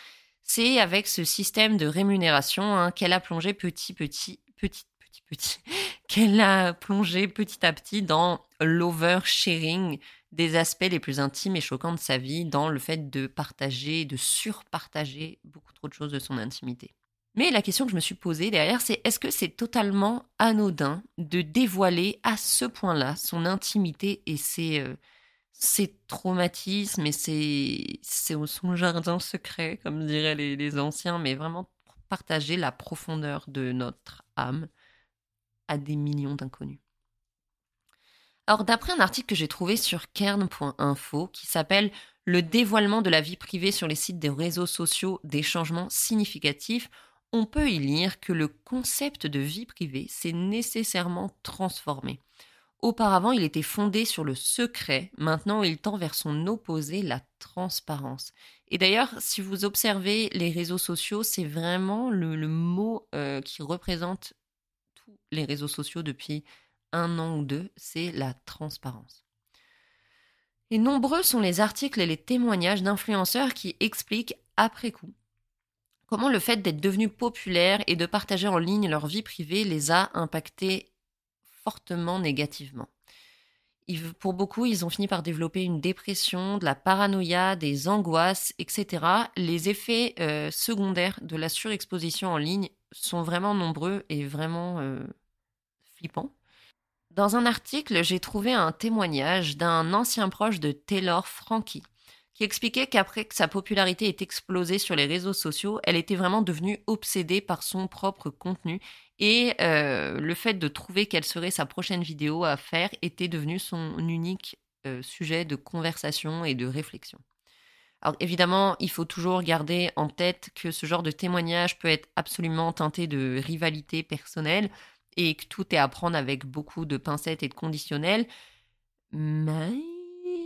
c'est avec ce système de rémunération hein, qu'elle a plongé petit, petit, petit, petit, petit, [laughs] qu'elle a plongé petit à petit dans l'oversharing des aspects les plus intimes et choquants de sa vie dans le fait de partager, de surpartager beaucoup trop de choses de son intimité. Mais la question que je me suis posée derrière, c'est est-ce que c'est totalement anodin de dévoiler à ce point-là son intimité et ses, euh, ses traumatismes et son jardin secret, comme diraient les, les anciens, mais vraiment partager la profondeur de notre âme à des millions d'inconnus? Alors, d'après un article que j'ai trouvé sur kern.info qui s'appelle Le dévoilement de la vie privée sur les sites des réseaux sociaux, des changements significatifs, on peut y lire que le concept de vie privée s'est nécessairement transformé. Auparavant, il était fondé sur le secret, maintenant il tend vers son opposé, la transparence. Et d'ailleurs, si vous observez les réseaux sociaux, c'est vraiment le, mot euh, qui représente tous les réseaux sociaux depuis un an ou deux, c'est la transparence. Et nombreux sont les articles et les témoignages d'influenceurs qui expliquent après coup comment le fait d'être devenu populaire et de partager en ligne leur vie privée les a impactés fortement négativement. Pour beaucoup, ils ont fini par développer une dépression, de la paranoïa, des angoisses, etc. Les effets euh, secondaires de la surexposition en ligne sont vraiment nombreux et vraiment euh, flippants. Dans un article, j'ai trouvé un témoignage d'un ancien proche de Taylor Frankie qui expliquait qu'après que sa popularité ait explosé sur les réseaux sociaux, elle était vraiment devenue obsédée par son propre contenu et euh, le fait de trouver quelle serait sa prochaine vidéo à faire était devenu son unique euh, sujet de conversation et de réflexion. Alors évidemment, il faut toujours garder en tête que ce genre de témoignage peut être absolument teinté de rivalité personnelle et que tout est à prendre avec beaucoup de pincettes et de conditionnels. Mais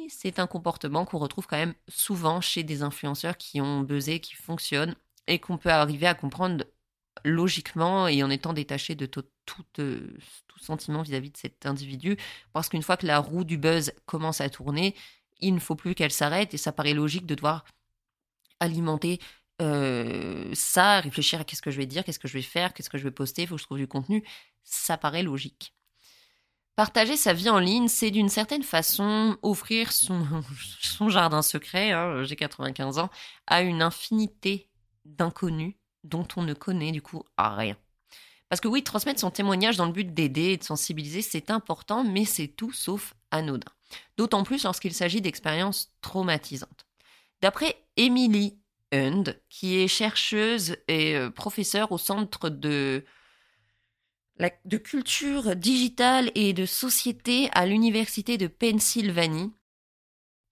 c'est un comportement qu'on retrouve quand même souvent chez des influenceurs qui ont buzzé, qui fonctionnent et qu'on peut arriver à comprendre logiquement et en étant détaché de tout, euh, sentiment vis-à-vis de cet individu. Parce qu'une fois que la roue du buzz commence à tourner, il ne faut plus qu'elle s'arrête et ça paraît logique de devoir alimenter euh, ça, réfléchir à qu'est-ce que je vais dire, qu'est-ce que je vais faire, qu'est-ce que je vais poster, il faut que je trouve du contenu. Ça paraît logique. Partager sa vie en ligne, c'est d'une certaine façon offrir son, [laughs] jardin secret, hein, j'ai 95 ans, à une infinité d'inconnus dont on ne connaît du coup rien. Parce que oui, transmettre son témoignage dans le but d'aider et de sensibiliser, c'est important, mais c'est tout sauf anodin. D'autant plus lorsqu'il s'agit d'expériences traumatisantes. D'après Emily Hund, qui est chercheuse et euh, professeure au Centre de, de culture digitale et de société à l'Université de Pennsylvanie,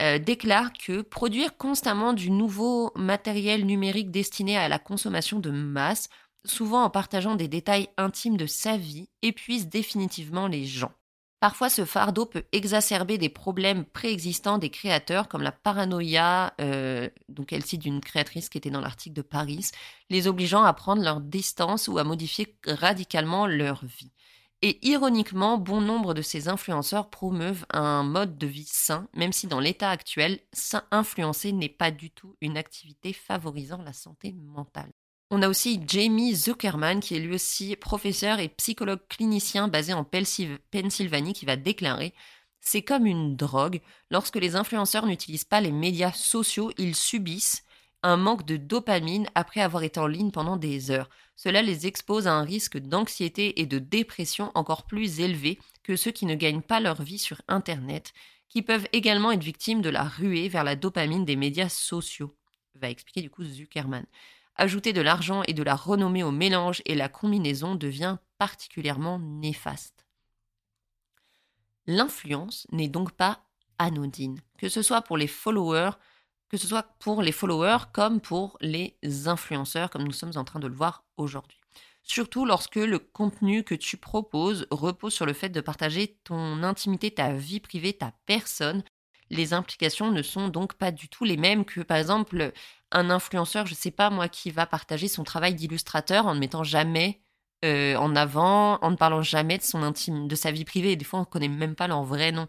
euh, déclare que produire constamment du nouveau matériel numérique destiné à la consommation de masse, souvent en partageant des détails intimes de sa vie, épuise définitivement les gens. Parfois, ce fardeau peut exacerber des problèmes préexistants des créateurs, comme la paranoïa, euh, donc elle cite d'une créatrice qui était dans l'article de Paris, les obligeant à prendre leur distance ou à modifier radicalement leur vie. Et ironiquement, bon nombre de ces influenceurs promeuvent un mode de vie sain, même si dans l'état actuel, influencer n'est pas du tout une activité favorisant la santé mentale. On a aussi Jamie Zuckerman, qui est lui aussi professeur et psychologue clinicien basé en Pennsylvanie, qui va déclarer C'est comme une drogue. Lorsque les influenceurs n'utilisent pas les médias sociaux, ils subissent un manque de dopamine après avoir été en ligne pendant des heures. Cela les expose à un risque d'anxiété et de dépression encore plus élevé que ceux qui ne gagnent pas leur vie sur Internet, qui peuvent également être victimes de la ruée vers la dopamine des médias sociaux, va expliquer du coup Zuckerman. Ajouter de l'argent et de la renommée au mélange et la combinaison devient particulièrement néfaste. L'influence n'est donc pas anodine, que ce soit pour les followers, que ce soit pour les followers comme pour les influenceurs, comme nous sommes en train de le voir aujourd'hui. Surtout lorsque le contenu que tu proposes repose sur le fait de partager ton intimité, ta vie privée, ta personne. Les implications ne sont donc pas du tout les mêmes que, par exemple, un influenceur, je ne sais pas moi, qui va partager son travail d'illustrateur en ne mettant jamais euh, en avant, en ne parlant jamais de son intime, de sa vie privée. des fois, on ne connaît même pas leur vrai nom.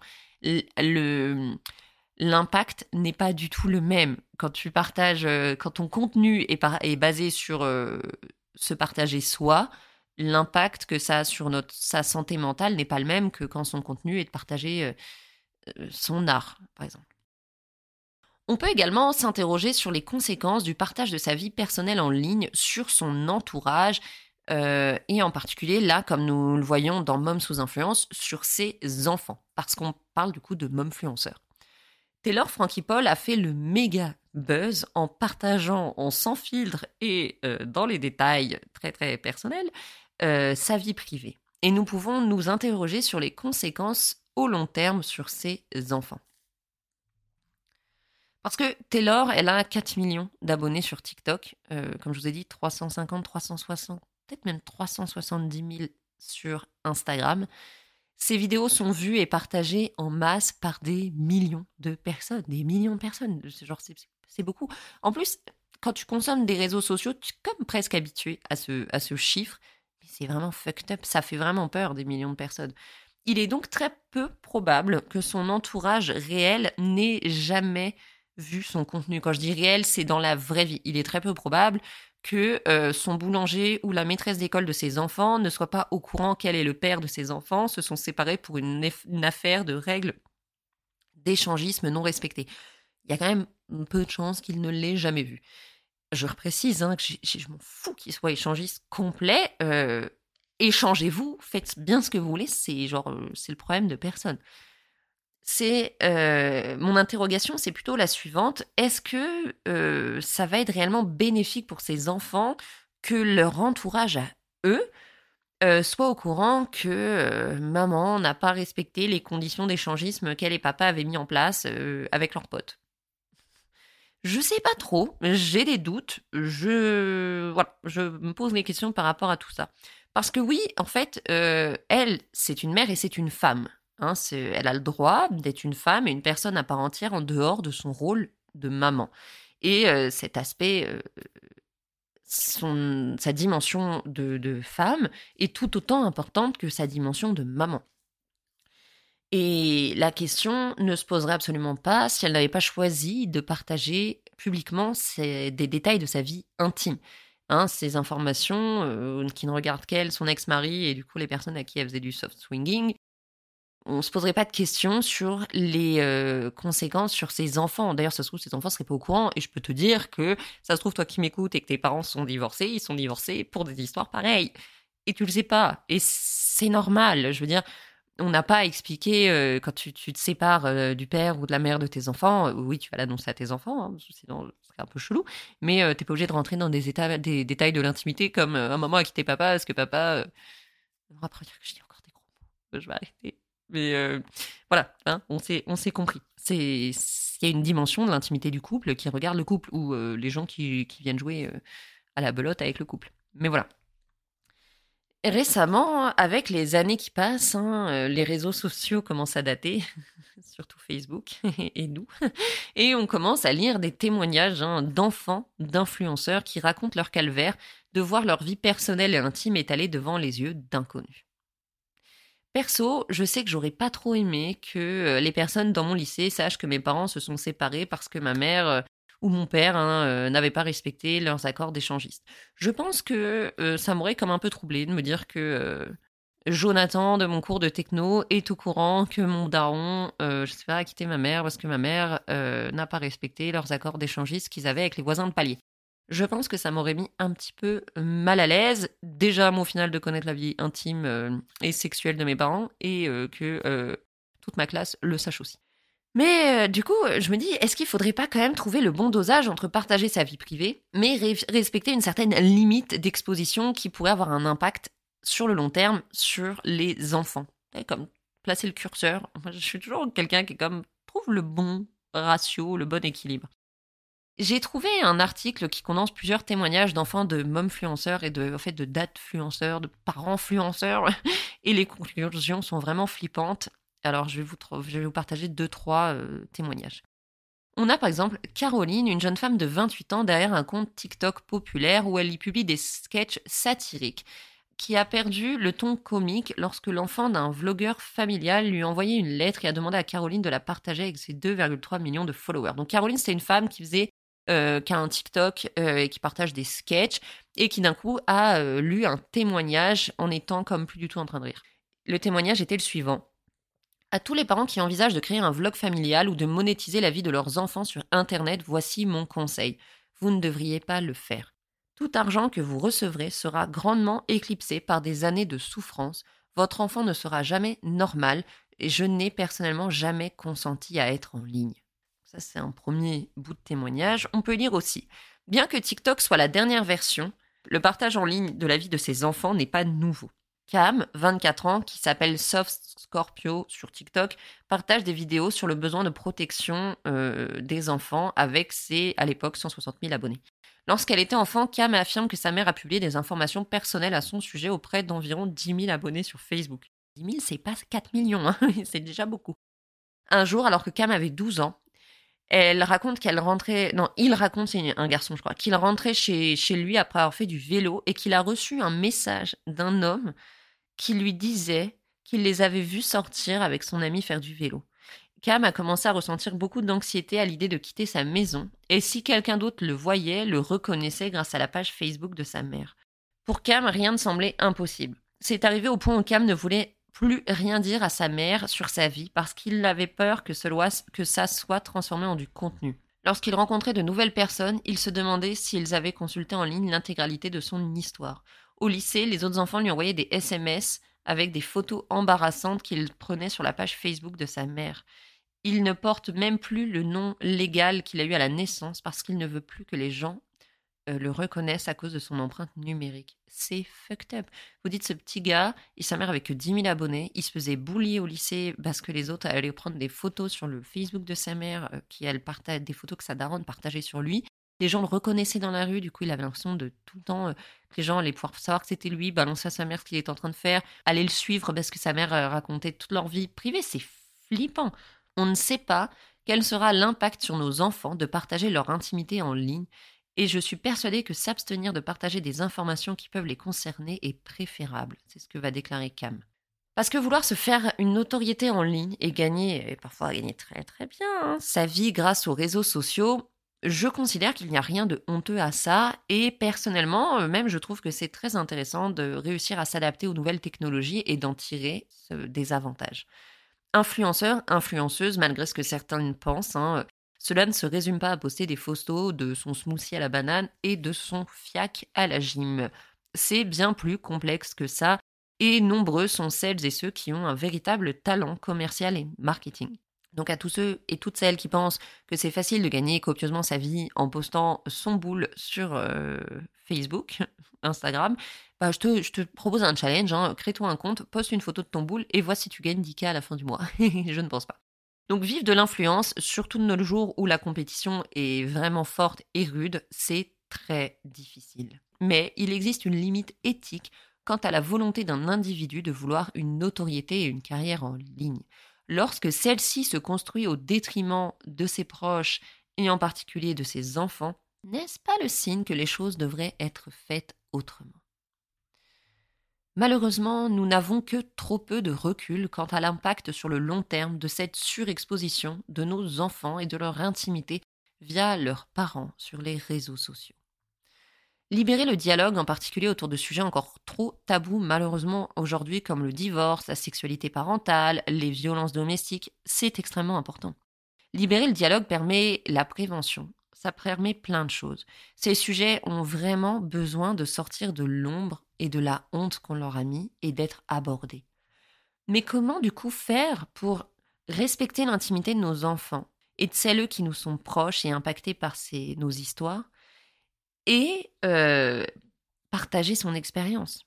L'impact n'est pas du tout le même. Quand tu partages, euh, quand ton contenu est, basé sur euh, se partager soi, l'impact que ça a sur notre, sa santé mentale n'est pas le même que quand son contenu est euh, son art, par exemple. On peut également s'interroger sur les conséquences du partage de sa vie personnelle en ligne sur son entourage, et en particulier là, comme nous le voyons dans Mom sous influence, sur ses enfants, parce qu'on parle du coup de momfluenceurs. Taylor Frankie Paul a fait le méga buzz en partageant en sans filtre et euh, dans les détails très très personnels euh, sa vie privée. Et nous pouvons nous interroger sur les conséquences au long terme sur ses enfants. Parce que Taylor, elle a 4 millions d'abonnés sur TikTok, euh, comme je vous ai dit, 350, 360, peut-être même 370 000 sur Instagram. Ces vidéos sont vues et partagées en masse par des millions de personnes, des millions de personnes. Genre, c'est beaucoup. En plus, quand tu consommes des réseaux sociaux, tu es comme presque habitué à ce, à ce chiffre. Mais c'est vraiment fucked up. Ça fait vraiment peur, des millions de personnes. Il est donc très peu probable que son entourage réel n'ait jamais vu son contenu. Quand je dis réel, c'est dans la vraie vie. Il est très peu probable que euh, son boulanger ou la maîtresse d'école de ses enfants ne soit pas au courant qu'elle est le père de ses enfants, se sont séparés pour une, affaire de règles d'échangisme non respectées. Il y a quand même peu de chances qu'il ne l'ait jamais vu. Je reprécise hein, que je m'en fous qu'il soit échangiste complet. Euh, échangez-vous, faites bien ce que vous voulez, c'est genre euh, c'est le problème de personne c'est euh, mon interrogation, c'est plutôt la suivante. Est-ce que euh, ça va être réellement bénéfique pour ces enfants que leur entourage à eux soit au courant que maman n'a pas respecté les conditions d'échangisme qu'elle et papa avaient mis en place avec leurs potes? Je sais pas trop, j'ai des doutes. Je je me pose des questions par rapport à tout ça. Parce que oui, en fait, euh, elle, c'est une mère et c'est une femme. Hein, elle a le droit d'être une femme et une personne à part entière en dehors de son rôle de maman. Et euh, cet aspect, euh, sa dimension de, femme est tout autant importante que sa dimension de maman. Et la question ne se poserait absolument pas si elle n'avait pas choisi de partager publiquement des détails de sa vie intime. Hein, ces informations euh, qui ne regardent qu'elle, son ex-mari et du coup les personnes à qui elle faisait du soft swinging. On se poserait pas de questions sur les euh, conséquences sur ses enfants. D'ailleurs, ça se trouve, ses enfants seraient pas au courant. Et je peux te dire que ça se trouve, toi qui m'écoutes et que tes parents sont divorcés, ils sont divorcés pour des histoires pareilles. Et tu le sais pas. Et c'est normal. Je veux dire, on n'a pas expliqué euh, quand tu, te sépares euh, du père ou de la mère de tes enfants. Euh, oui, tu vas l'annoncer à tes enfants, hein, c'est un peu chelou. Mais tu t'es pas obligé de rentrer dans des, des détails de l'intimité comme un moment a quitté papa, est-ce que papa. On dire que je dis encore des gros mots. Je vais arrêter. Mais voilà, hein, on s'est compris. Il y a une dimension de l'intimité du couple qui regarde le couple ou les gens qui, qui viennent jouer à la belote avec le couple. Mais voilà. Récemment, avec les années qui passent, hein, euh, les réseaux sociaux commencent à dater, [laughs] surtout Facebook [laughs] et nous, [laughs] et on commence à lire des témoignages hein, d'enfants, d'influenceurs qui racontent leur calvaire de voir leur vie personnelle et intime étalée devant les yeux d'inconnus. Perso, je sais que j'aurais pas trop aimé que euh, les personnes dans mon lycée sachent que mes parents se sont séparés parce que ma mère euh, ou mon père hein, euh, n'avait pas respecté leurs accords d'échangistes. Je pense que euh, ça m'aurait comme un peu troublé de me dire que euh, Jonathan de mon cours de techno est au courant que mon daron, je sais pas, a quitté ma mère parce que ma mère n'a pas respecté leurs accords d'échangistes qu'ils avaient avec les voisins de palier. Je pense que ça m'aurait mis un petit peu mal à l'aise, déjà au final de connaître la vie intime et sexuelle de mes parents et que toute ma classe le sache aussi. Mais euh, du coup, je me dis, est-ce qu'il faudrait pas quand même trouver le bon dosage entre partager sa vie privée, mais respecter une certaine limite d'exposition qui pourrait avoir un impact sur le long terme sur les enfants? Comme placer le curseur. je suis toujours quelqu'un qui comme trouve le bon ratio, le bon équilibre. J'ai trouvé un article qui condense plusieurs témoignages d'enfants de momfluenceurs et de, en fait, de datefluenceurs, de parents-fluenceurs, [laughs] et les conclusions sont vraiment flippantes. Alors, je vais vous, je vais vous partager deux, trois euh, témoignages. On a par exemple Caroline, une jeune femme de 28 ans derrière un compte TikTok populaire où elle y publie des sketchs satiriques, qui a perdu le ton comique lorsque l'enfant d'un vlogueur familial lui a envoyé une lettre et a demandé à Caroline de la partager avec ses 2,3 millions de followers. Donc Caroline, c'est une femme qui faisait euh, un TikTok euh, et qui partage des sketchs et qui d'un coup a lu un témoignage en étant comme plus du tout en train de rire. Le témoignage était le suivant. À tous les parents qui envisagent de créer un vlog familial ou de monétiser la vie de leurs enfants sur Internet, voici mon conseil. Vous ne devriez pas le faire. Tout argent que vous recevrez sera grandement éclipsé par des années de souffrance. Votre enfant ne sera jamais normal et je n'ai personnellement jamais consenti à être en ligne. Ça, c'est un premier bout de témoignage. On peut lire aussi. Bien que TikTok soit la dernière version, le partage en ligne de la vie de ses enfants n'est pas nouveau. Cam, 24 ans, qui s'appelle Soft Scorpio sur TikTok, partage des vidéos sur le besoin de protection euh, des enfants avec ses, à l'époque, 160 000 abonnés. Lorsqu'elle était enfant, Cam affirme que sa mère a publié des informations personnelles à son sujet auprès d'environ 10 000 abonnés sur Facebook. 10 000, c'est pas 4 millions, hein, [laughs] c'est déjà beaucoup. Un jour, alors que Cam avait 12 ans, elle raconte qu'elle rentrait, non, il raconte, c'est un garçon, je crois, qu'il rentrait chez, chez lui après avoir fait du vélo et qu'il a reçu un message d'un homme qui lui disait qu'il les avait vus sortir avec son ami faire du vélo. Cam a commencé à ressentir beaucoup d'anxiété à l'idée de quitter sa maison, et si quelqu'un d'autre le voyait, le reconnaissait grâce à la page Facebook de sa mère. Pour Cam, rien ne semblait impossible. C'est arrivé au point où Cam ne voulait plus rien dire à sa mère sur sa vie parce qu'il avait peur que, que ça soit transformé en du contenu. Lorsqu'il rencontrait de nouvelles personnes, il se demandait s'ils avaient consulté en ligne l'intégralité de son histoire. Au lycée, les autres enfants lui envoyaient des SMS avec des photos embarrassantes qu'il prenait sur la page Facebook de sa mère. Il ne porte même plus le nom légal qu'il a eu à la naissance parce qu'il ne veut plus que les gens euh, le reconnaissent à cause de son empreinte numérique. C'est fucked up. Vous dites ce petit gars, et sa mère avait que 10 000 abonnés, il se faisait bully au lycée parce que les autres allaient prendre des photos sur le Facebook de sa mère, euh, qui elle partage des photos que sa daronne partageait sur lui. Les gens le reconnaissaient dans la rue, du coup il avait l'impression de tout le temps que les gens allaient pouvoir savoir que c'était lui, balancer à sa mère ce qu'il était en train de faire, aller le suivre parce que sa mère racontait toute leur vie privée. C'est flippant. On ne sait pas quel sera l'impact sur nos enfants de partager leur intimité en ligne et je suis persuadée que s'abstenir de partager des informations qui peuvent les concerner est préférable. C'est ce que va déclarer Cam. Parce que vouloir se faire une notoriété en ligne et gagner, et parfois gagner très très bien, hein, sa vie grâce aux réseaux sociaux, je considère qu'il n'y a rien de honteux à ça et personnellement, euh, même je trouve que c'est très intéressant de réussir à s'adapter aux nouvelles technologies et d'en tirer des avantages influenceur, influenceuse, malgré ce que certains pensent. Hein, cela ne se résume pas à poster des photos de son smoothie à la banane et de son fiac à la gym. C'est bien plus complexe que ça, et nombreux sont celles et ceux qui ont un véritable talent commercial et marketing. Donc à tous ceux et toutes celles qui pensent que c'est facile de gagner copieusement sa vie en postant son boule sur euh, Facebook, [laughs] Instagram, bah, je, te, propose un challenge, hein. crée-toi un compte, poste une photo de ton boule et vois si tu gagnes 10K à la fin du mois. [laughs] je ne pense pas. Donc vivre de l'influence, surtout de nos jours où la compétition est vraiment forte et rude, c'est très difficile. Mais il existe une limite éthique quant à la volonté d'un individu de vouloir une notoriété et une carrière en ligne. Lorsque celle-ci se construit au détriment de ses proches et en particulier de ses enfants, n'est-ce pas le signe que les choses devraient être faites autrement? Malheureusement, nous n'avons que trop peu de recul quant à l'impact sur le long terme de cette surexposition de nos enfants et de leur intimité via leurs parents sur les réseaux sociaux. Libérer le dialogue, en particulier autour de sujets encore trop tabous malheureusement aujourd'hui comme le divorce, la sexualité parentale, les violences domestiques, c'est extrêmement important. Libérer le dialogue permet la prévention, ça permet plein de choses. Ces sujets ont vraiment besoin de sortir de l'ombre et de la honte qu'on leur a mis et d'être abordés. Mais comment du coup faire pour respecter l'intimité de nos enfants et de celles qui nous sont proches et impactés par ces, nos histoires et euh, partager son expérience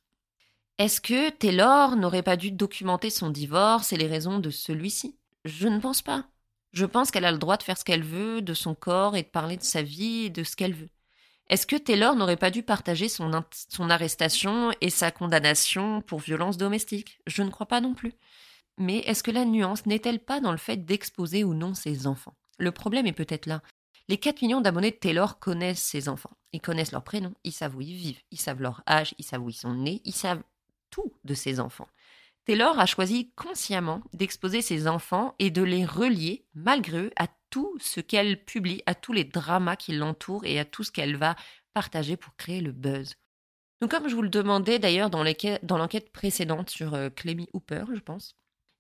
Est-ce que Taylor n'aurait pas dû documenter son divorce et les raisons de celui-ci? Je ne pense pas. Je pense qu'elle a le droit de faire ce qu'elle veut de son corps et de parler de sa vie et de ce qu'elle veut. Est-ce que Taylor n'aurait pas dû partager son, son arrestation et sa condamnation pour violence domestique? Je ne crois pas non plus. Mais est-ce que la nuance n'est-elle pas dans le fait d'exposer ou non ses enfants? Le problème est peut-être là. Les 4 millions d'abonnés de Taylor connaissent ses enfants. Ils connaissent leur prénom, ils savent où ils vivent, ils savent leur âge, ils savent où ils sont nés, ils savent tout de ses enfants. Taylor a choisi consciemment d'exposer ses enfants et de les relier, malgré eux, à tout ce qu'elle publie, à tous les dramas qui l'entourent et à tout ce qu'elle va partager pour créer le buzz. Donc comme je vous le demandais d'ailleurs dans l'enquête précédente sur euh, Hooper, je pense,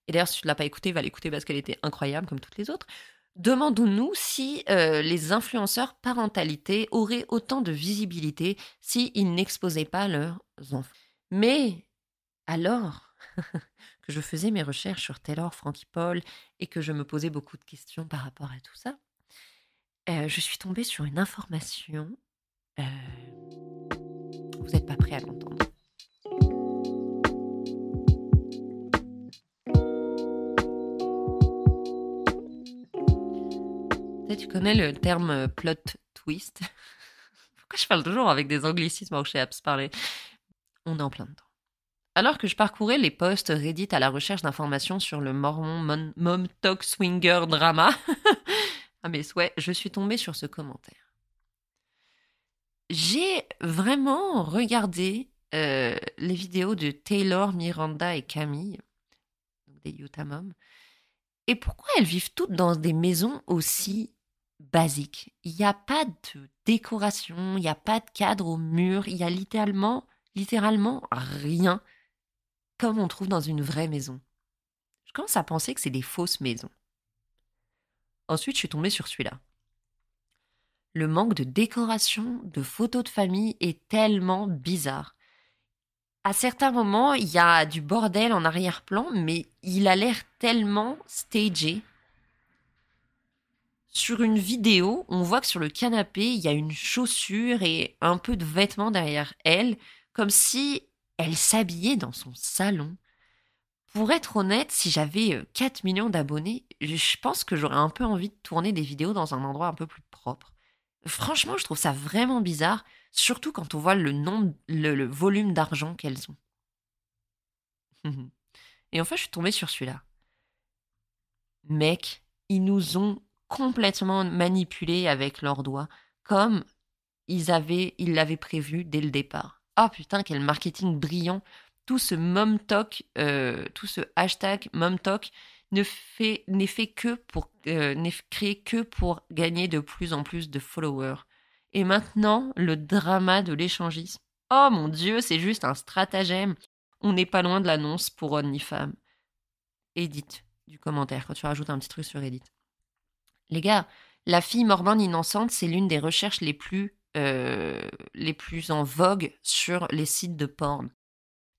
et d'ailleurs si tu ne l'as pas écoutée, va l'écouter parce qu'elle était incroyable comme toutes les autres, demandons-nous si euh, les influenceurs parentalité auraient autant de visibilité s'ils n'exposaient pas leurs enfants. Mais alors, [laughs] que je faisais mes recherches sur Taylor, Frankie Paul et que je me posais beaucoup de questions par rapport à tout ça, euh, je suis tombée sur une information. Euh, vous n'êtes pas prêt à l'entendre. Tu connais le terme euh, plot twist? [laughs] Pourquoi je parle toujours avec des anglicismes alors que je sais parler? On est en plein dedans. Alors que je parcourais les posts Reddit à la recherche d'informations sur le Mormon Mom Talk Swinger Drama, [laughs] ah mais ouais, je suis tombée sur ce commentaire. J'ai vraiment regardé euh, les vidéos de Taylor, Miranda et Camille, des Utah Moms, et pourquoi elles vivent toutes dans des maisons aussi basiques Il n'y a pas de décoration, il n'y a pas de cadre au mur, il y a littéralement, littéralement rien comme on trouve dans une vraie maison. Je commence à penser que c'est des fausses maisons. Ensuite, je suis tombée sur celui-là. Le manque de décoration, de photos de famille est tellement bizarre. À certains moments, il y a du bordel en arrière-plan, mais il a l'air tellement stagé. Sur une vidéo, on voit que sur le canapé, il y a une chaussure et un peu de vêtements derrière elle, comme si elle s'habillait dans son salon. Pour être honnête, si j'avais 4 millions d'abonnés, je pense que j'aurais un peu envie de tourner des vidéos dans un endroit un peu plus propre. Franchement, je trouve ça vraiment bizarre, surtout quand on voit le nombre, le, volume d'argent qu'elles ont. [laughs] Et enfin, je suis tombée sur celui-là. Mec, ils nous ont complètement manipulés avec leurs doigts, comme ils avaient, ils l'avaient prévu dès le départ. Oh putain, quel marketing brillant Tout ce mom talk, euh, tout ce hashtag mom talk ne fait n'est fait que pour euh, n'est créé que pour gagner de plus en plus de followers. Et maintenant, le drama de l'échangisme. Oh mon dieu, c'est juste un stratagème. On n'est pas loin de l'annonce pour OnlyFans. Edith, du commentaire, quand tu rajoutes un petit truc sur Edith. Les gars, la fille mormone innocente, c'est l'une des recherches les plus, euh, les plus en vogue sur les sites de porn.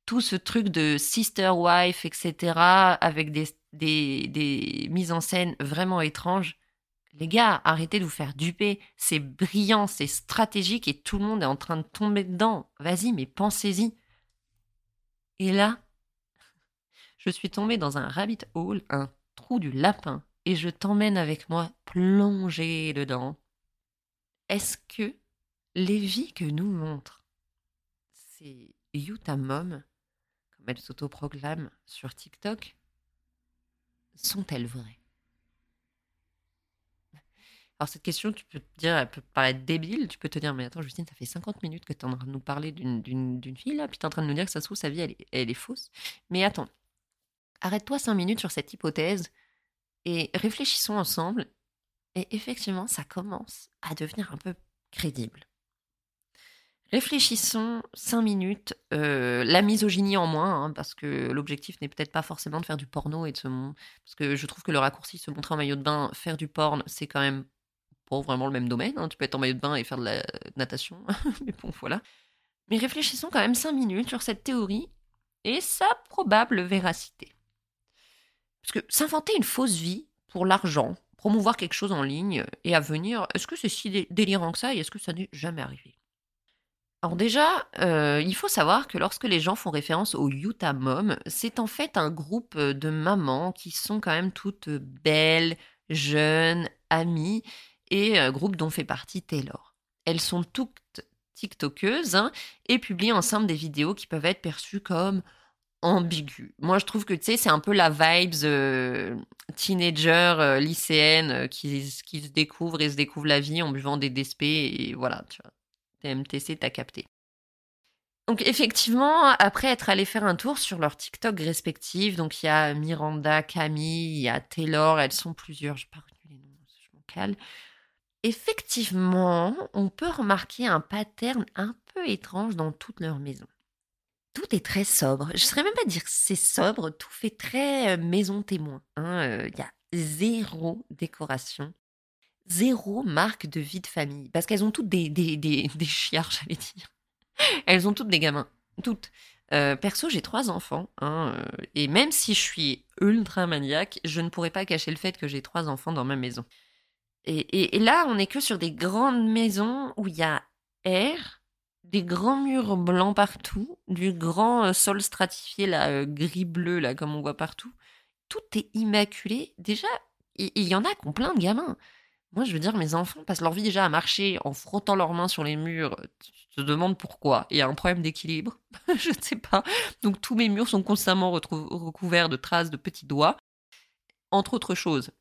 Tout ce truc de sister wife, etc., avec des, des, des mises en scène vraiment étranges. Les gars, arrêtez de vous faire duper. C'est brillant, c'est stratégique et tout le monde est en train de tomber dedans. Vas-y, mais pensez-y. Et là, [laughs] je suis tombée dans un rabbit hole, un trou du lapin, et je t'emmène avec moi plonger dedans. Est-ce que les vies que nous montrent ces Utah Mom, comme elle s'autoproclame sur TikTok, sont-elles vraies? Alors cette question, tu peux te dire, elle peut paraître débile, tu peux te dire, mais attends Justine, ça fait 50 minutes que tu es en train de nous parler d'une fille là, puis tu es en train de nous dire que ça se trouve, sa vie, elle elle est fausse. Mais attends, arrête-toi 5 minutes sur cette hypothèse et réfléchissons ensemble. Et effectivement, ça commence à devenir un peu crédible. Réfléchissons cinq minutes, euh, la misogynie en moins, hein, parce que l'objectif n'est peut-être pas forcément de faire du porno et de se parce que je trouve que le raccourci se montrer en maillot de bain, faire du porn, c'est quand même pas vraiment le même domaine. Hein. Tu peux être en maillot de bain et faire de la natation, [laughs] mais bon voilà. Mais réfléchissons quand même cinq minutes sur cette théorie et sa probable véracité. Parce que s'inventer une fausse vie pour l'argent, promouvoir quelque chose en ligne et à venir, est-ce que c'est si délirant que ça et est-ce que ça n'est jamais arrivé? Alors déjà, euh, il faut savoir que lorsque les gens font référence au Utah Mom, c'est en fait un groupe de mamans qui sont quand même toutes belles, jeunes, amies, et un groupe dont fait partie Taylor. Elles sont toutes TikTokeuses hein, et publient ensemble des vidéos qui peuvent être perçues comme ambiguës. Moi, je trouve que tu sais, c'est un peu la vibes euh, teenager euh, lycéenne qui, qui, se découvre et se découvre la vie en buvant des DSP et voilà, tu vois. TMTC, t'as capté. Donc effectivement, après être allé faire un tour sur leurs TikTok respectifs, donc il y a Miranda, Camille, il y a Taylor, elles sont plusieurs, je pas les noms, je m'en cale. Effectivement, on peut remarquer un pattern un peu étrange dans toute leur maison. Tout est très sobre. Je ne saurais même pas dire que c'est sobre, tout fait très euh, maison témoin. Hein, euh, il y a zéro décoration zéro marque de vie de famille. Parce qu'elles ont toutes des, des, des, [laughs] chiards, j'allais dire. Elles ont toutes des gamins. Toutes. Euh, perso, j'ai trois enfants. Hein, et même si je suis ultra maniaque, je ne pourrais pas cacher le fait que j'ai trois enfants dans ma maison. Et, et, là, on n'est que sur des grandes maisons où il y a air, des grands murs blancs partout, du grand euh, sol stratifié, là, gris-bleu, là, comme on voit partout. Tout est immaculé. Déjà, il y, en a qui ont plein de gamins. Moi, je veux dire, mes enfants passent leur vie déjà à marcher en frottant leurs mains sur les murs. Tu te demandes pourquoi. Il y a un problème d'équilibre. [laughs] je ne sais pas. Donc, tous mes murs sont constamment recouverts de traces de petits doigts. Entre autres choses.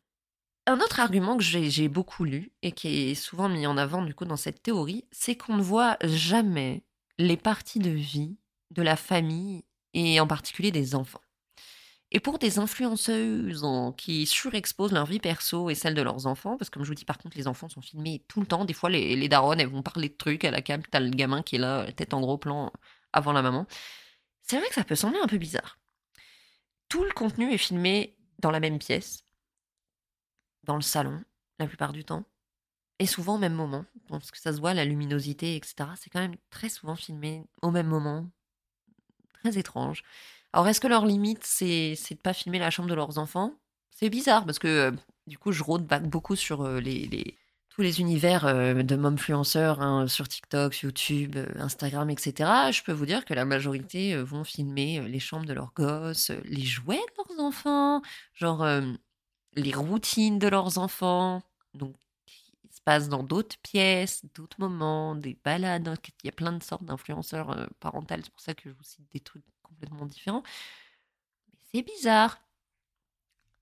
Un autre argument que j'ai beaucoup lu et qui est souvent mis en avant du coup dans cette théorie, c'est qu'on ne voit jamais les parties de vie de la famille et en particulier des enfants. Et pour des influenceuses qui surexposent leur vie perso et celle de leurs enfants, parce que comme je vous dis, par contre, les enfants sont filmés tout le temps. Des fois, les, les daronnes, elles vont parler de trucs à la cam, t'as le gamin qui est là, tête en gros plan, avant la maman. C'est vrai que ça peut sembler un peu bizarre. Tout le contenu est filmé dans la même pièce, dans le salon, la plupart du temps, et souvent au même moment, parce que ça se voit, la luminosité, etc. C'est quand même très souvent filmé au même moment. Très étrange. Alors, est-ce que leur limite, c'est de pas filmer la chambre de leurs enfants? C'est bizarre parce que euh, Du coup, je rôde beaucoup sur les, tous les univers de momfluenceurs hein, sur TikTok, YouTube, Instagram, etc. Je peux vous dire que la majorité vont filmer les chambres de leurs gosses, les jouets de leurs enfants, genre les routines de leurs enfants. Donc, il se passe dans d'autres pièces, d'autres moments, des balades. Hein, il y a plein de sortes d'influenceurs parentales. C'est pour ça que je vous cite des trucs complètement différents. Mais c'est bizarre.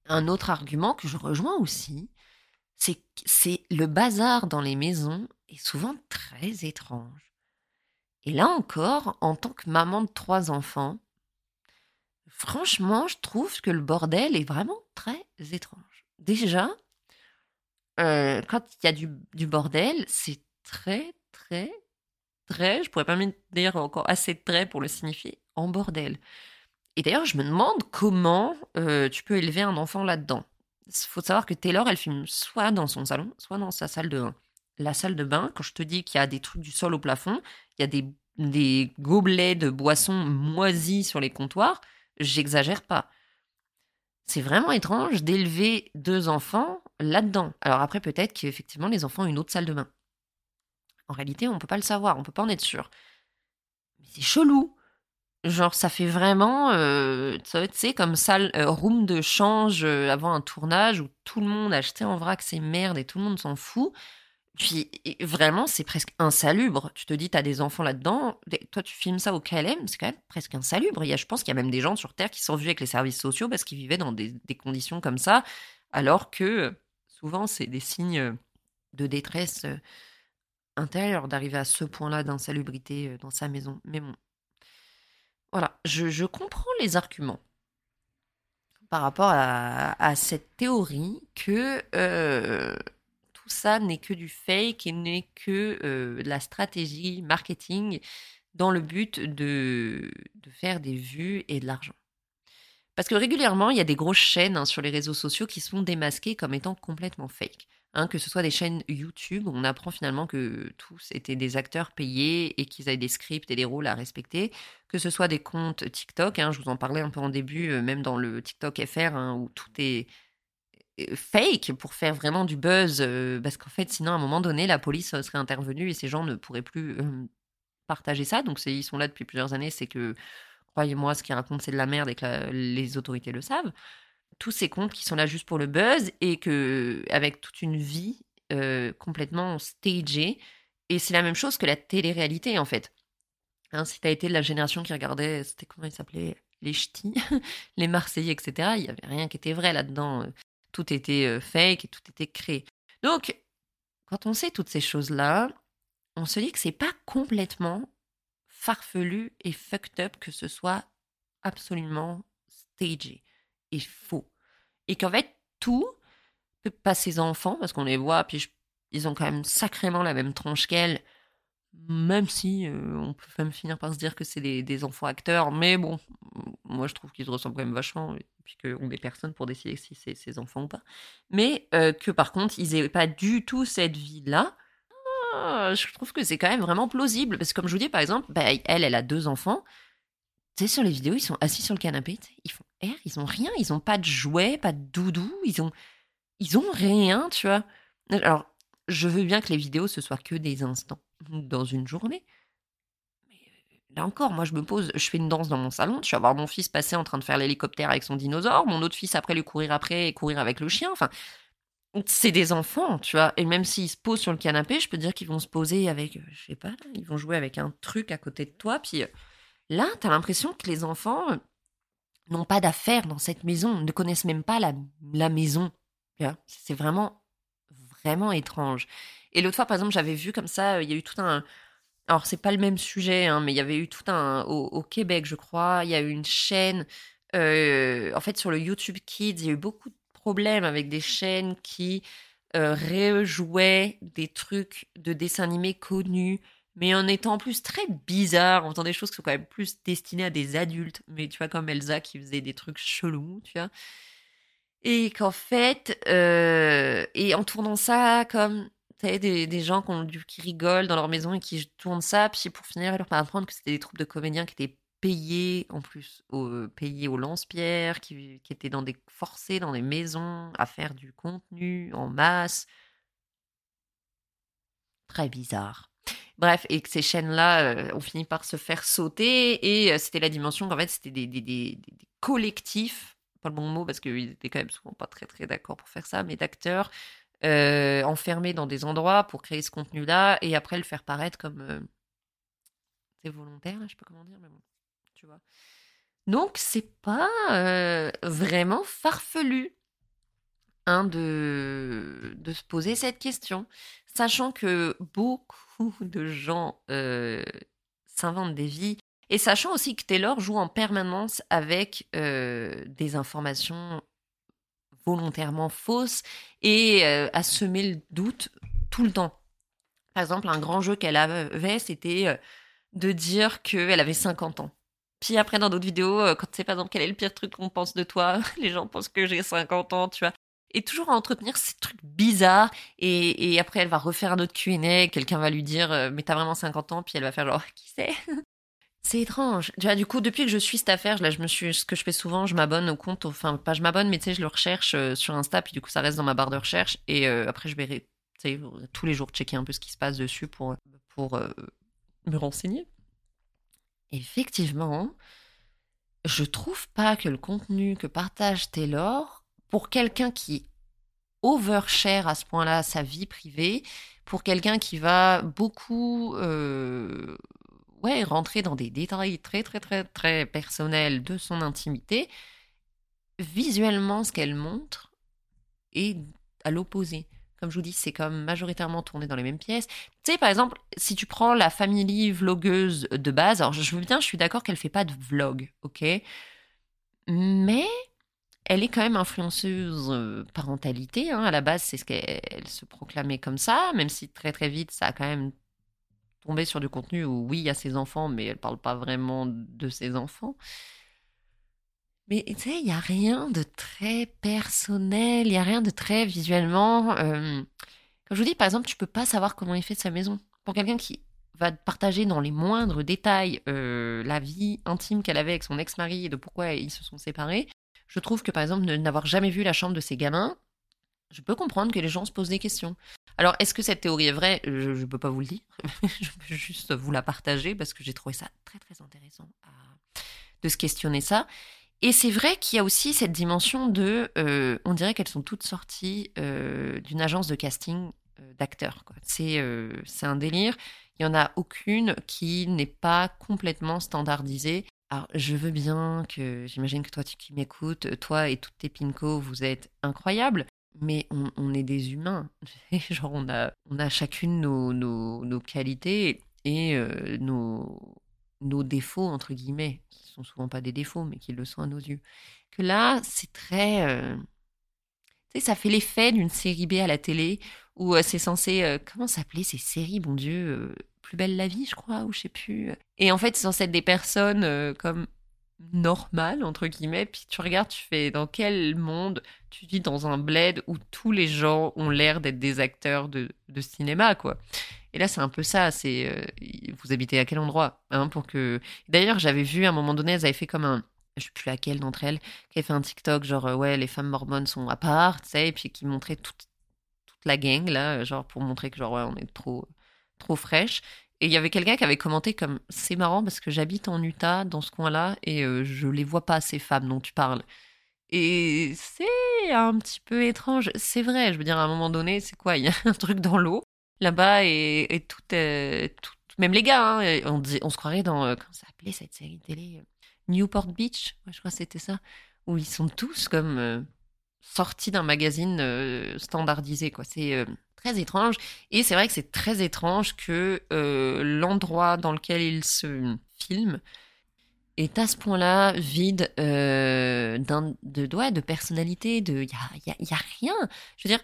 Un autre argument que je rejoins aussi, c'est c'est le bazar dans les maisons est souvent très étrange. Et là encore, en tant que maman de trois enfants, franchement, je trouve que le bordel est vraiment très étrange. Déjà, euh, quand il y a du, bordel, c'est très, très, très, je pourrais pas me dire encore assez de très pour le signifier, en bordel. Et d'ailleurs, je me demande comment euh, tu peux élever un enfant là-dedans. Il faut savoir que Taylor, elle filme soit dans son salon, soit dans sa salle de bain. La salle de bain, quand je te dis qu'il y a des trucs du sol au plafond, il y a des, des gobelets de boissons moisis sur les comptoirs, j'exagère pas. C'est vraiment étrange d'élever deux enfants là-dedans. Alors après, peut-être qu'effectivement, les enfants ont une autre salle de bain. En réalité, on ne peut pas le savoir, on peut pas en être sûr. Mais c'est chelou. Genre, ça fait vraiment, euh, tu sais, comme salle, euh, room de change euh, avant un tournage où tout le monde a acheté en vrac ses merdes et tout le monde s'en fout. Puis vraiment, c'est presque insalubre. Tu te dis, tu as des enfants là-dedans. Toi, tu filmes ça au KLM, c'est quand même presque insalubre. Il y a, je pense qu'il y a même des gens sur Terre qui sont vus avec les services sociaux parce qu'ils vivaient dans des, conditions comme ça, alors que souvent, c'est des signes de détresse intérieure d'arriver à ce point-là d'insalubrité dans sa maison. Mais bon, voilà, je, comprends les arguments par rapport à, cette théorie que euh, tout ça n'est que du fake et n'est que euh, de la stratégie marketing dans le but de, de, faire des vues et de l'argent. Parce que régulièrement, il y a des grosses chaînes hein, sur les réseaux sociaux qui sont démasquées comme étant complètement fake. Hein, que ce soit des chaînes YouTube, on apprend finalement que tous étaient des acteurs payés et qu'ils avaient des scripts et des rôles à respecter, que ce soit des comptes TikTok, hein, je vous en parlais un peu en début, euh, même dans le TikTok FR, où tout est fake pour faire vraiment du buzz, euh, parce qu'en fait, sinon, à un moment donné, la police serait intervenue et ces gens ne pourraient plus partager ça. Donc, ils sont là depuis plusieurs années, c'est que, croyez-moi, ce qu'ils racontent, c'est de la merde et que les autorités le savent tous ces comptes qui sont là juste pour le buzz et que avec toute une vie euh, complètement stagée. Et c'est la même chose que la télé-réalité en fait. Hein, si tu as été de la génération qui regardait, c'était comment il s'appelait? Les ch'tis, [laughs] les Marseillais, etc. Il n'y avait rien qui était vrai là-dedans. Tout était euh, fake et tout était créé. Donc, quand on sait toutes ces choses-là, on se dit que c'est pas complètement farfelu et fucked up que ce soit absolument stagé est faux. Et qu'en fait, tout, pas ses enfants, parce qu'on les voit, puis ils ont quand même sacrément la même tronche qu'elle, même si euh, on peut même finir par se dire que c'est des, enfants acteurs, mais bon, moi je trouve qu'ils se ressemblent quand même vachement, et puis qu'on est personne pour décider si c'est ses enfants ou pas. Mais euh, que par contre, ils n'aient pas du tout cette vie-là. Ah, je trouve que c'est quand même vraiment plausible, parce que comme je vous dis, par exemple, bah, elle, elle a deux enfants, tu sais, sur les vidéos, ils sont assis sur le canapé, ils font air, ils ont rien, ils ont pas de jouets, pas de doudou, ils ont, ils ont rien, tu vois. Alors, je veux bien que les vidéos, ce soit que des instants dans une journée. Là encore, moi, je me pose, je fais une danse dans mon salon, je vais voir mon fils passer en train de faire l'hélicoptère avec son dinosaure, mon autre fils après lui courir après et courir avec le chien. Enfin, c'est des enfants, tu vois. Et même s'ils se posent sur le canapé, je peux dire qu'ils vont se poser avec, euh, je sais pas, ils vont jouer avec un truc à côté de toi, puis euh, Là, tu as l'impression que les enfants euh, n'ont pas d'affaires dans cette maison, ne connaissent même pas la, la maison. C'est vraiment, vraiment étrange. Et l'autre fois, par exemple, j'avais vu comme ça, il y a eu tout un. Alors, c'est pas le même sujet, hein, mais il y avait eu tout un. Au, Québec, je crois, il y a eu une chaîne. Euh, en fait, sur le YouTube Kids, il y a eu beaucoup de problèmes avec des chaînes qui euh, rejouaient des trucs de dessins animés connus mais en étant en plus très bizarre, en faisant des choses qui sont quand même plus destinées à des adultes, mais tu vois, comme Elsa qui faisait des trucs chelous, tu vois. Et qu'en fait, euh, et en tournant ça comme, des, gens qui, rigolent dans leur maison et qui tournent ça, puis pour finir, leur apprendre que c'était des troupes de comédiens qui étaient payés en plus, au, payés au lance-pierre, qui, étaient dans des forcés dans des maisons à faire du contenu en masse. Très bizarre. Bref, et que ces chaînes-là euh, ont fini par se faire sauter, et euh, c'était la dimension qu'en fait, c'était des, des collectifs, pas le bon mot parce qu'ils étaient quand même souvent pas très très d'accord pour faire ça, mais d'acteurs euh, enfermés dans des endroits pour créer ce contenu-là, et après le faire paraître comme. euh, c'est volontaire, je sais pas comment dire, mais bon, tu vois. Donc, c'est pas euh, vraiment farfelu hein, de, de se poser cette question, sachant que beaucoup de gens s'inventent des vies, et sachant aussi que Taylor joue en permanence avec des informations volontairement fausses et euh, à semer le doute tout le temps. Par exemple, un grand jeu qu'elle avait, c'était euh, de dire qu'elle avait 50 ans. Puis après, dans d'autres vidéos, euh, quand sais par exemple quel est le pire truc qu'on pense de toi, [laughs] les gens pensent que j'ai 50 ans, tu vois. Et toujours à entretenir ces trucs bizarres. Et, et après, elle va refaire un autre Q&A, quelqu'un va lui dire Mais t'as vraiment 50 ans ?» Puis elle va faire genre « Qui c'est ?» [laughs] C'est étrange. Du coup, depuis que je suis cette affaire, là, je me suis, ce que je fais souvent, je m'abonne au compte, enfin, pas je m'abonne, mais tu sais, je le recherche euh, sur Insta, puis du coup, ça reste dans ma barre de recherche. Et euh, après, je vais, tous les jours checker un peu ce qui se passe dessus pour, pour euh, me renseigner. Effectivement, je trouve pas que le contenu que partage Taylor, pour quelqu'un qui overshare à ce point-là sa vie privée, pour quelqu'un qui va beaucoup ouais, rentrer dans des détails très très très très personnels de son intimité, visuellement ce qu'elle montre est à l'opposé. Comme je vous dis, c'est comme majoritairement tourné dans les mêmes pièces. Tu sais, par exemple, si tu prends la famille vlogueuse de base, alors je veux bien, je suis d'accord qu'elle fait pas de vlog, ok? Mais elle est quand même influenceuse euh, parentalité. hein. À la base, c'est ce qu'elle elle se proclamait comme ça, même si très très vite, ça a quand même tombé sur du contenu où oui, il y a ses enfants, mais elle parle pas vraiment de ses enfants. Mais tu sais, il n'y a rien de très personnel, il n'y a rien de très visuellement. euh, Comme je vous dis, par exemple, tu peux pas savoir comment il fait de sa maison. Pour quelqu'un qui va partager dans les moindres détails euh, la vie intime qu'elle avait avec son ex-mari et de pourquoi ils se sont séparés, je trouve que par exemple, n'avoir jamais vu la chambre de ses gamins, je peux comprendre que les gens se posent des questions. Alors, est-ce que cette théorie est vraie? Je ne peux pas vous le dire. [laughs] je peux juste vous la partager parce que j'ai trouvé ça très très intéressant de se questionner ça. Et c'est vrai qu'il y a aussi cette dimension de, euh, on dirait qu'elles sont toutes sorties euh, d'une agence de casting euh, d'acteurs. C'est un délire. Il y en a aucune qui n'est pas complètement standardisée. Alors, je veux bien que, j'imagine que toi tu- qui m'écoutes, toi et toutes tes pincos, vous êtes incroyables, mais on, est des humains. [laughs] Genre, on a, on a chacune nos, nos, qualités et euh, nos, nos défauts, entre guillemets, qui sont souvent pas des défauts, mais qui le sont à nos yeux. Que là, c'est très. euh, Tu sais, ça fait l'effet d'une série B à la télé où euh, c'est censé. comment s'appelait ces séries, bon Dieu Plus belle la vie, je crois, ou je sais plus. Et en fait, c'est censé être des personnes comme normales, entre guillemets. Puis tu regardes, tu fais dans quel monde tu vis dans un bled où tous les gens ont l'air d'être des acteurs de, de cinéma, quoi. Et là, c'est un peu ça. C'est euh, vous habitez à quel endroit hein, pour que. D'ailleurs, j'avais vu à un moment donné, elles avaient fait comme un. Je sais plus laquelle d'entre elles, qui avait fait un TikTok, genre, euh, ouais, les femmes mormones sont à part, tu sais, et puis qui montrait toute, toute la gang, là, genre, pour montrer que, genre, ouais, on est trop, trop fraîche. Et il y avait quelqu'un qui avait commenté comme c'est marrant parce que j'habite en Utah, dans ce coin-là, et euh, je les vois pas, ces femmes dont tu parles. Et c'est un petit peu étrange. C'est vrai, je veux dire, à un moment donné, c'est quoi? [laughs] Il y a un truc dans l'eau, là-bas, et, et tout, euh, tout- Même les gars, hein, on, dit- on se croirait dans. euh, comment ça s'appelait cette série télé? Newport Beach? Je crois que c'était ça. Où ils sont tous comme euh, sortis d'un magazine standardisé, quoi. C'est très étrange. Et c'est vrai que c'est très étrange que euh, l'endroit dans lequel ils se filment est à ce point-là vide euh, de, ouais, de personnalité, de il y a, y a- rien. Je veux dire,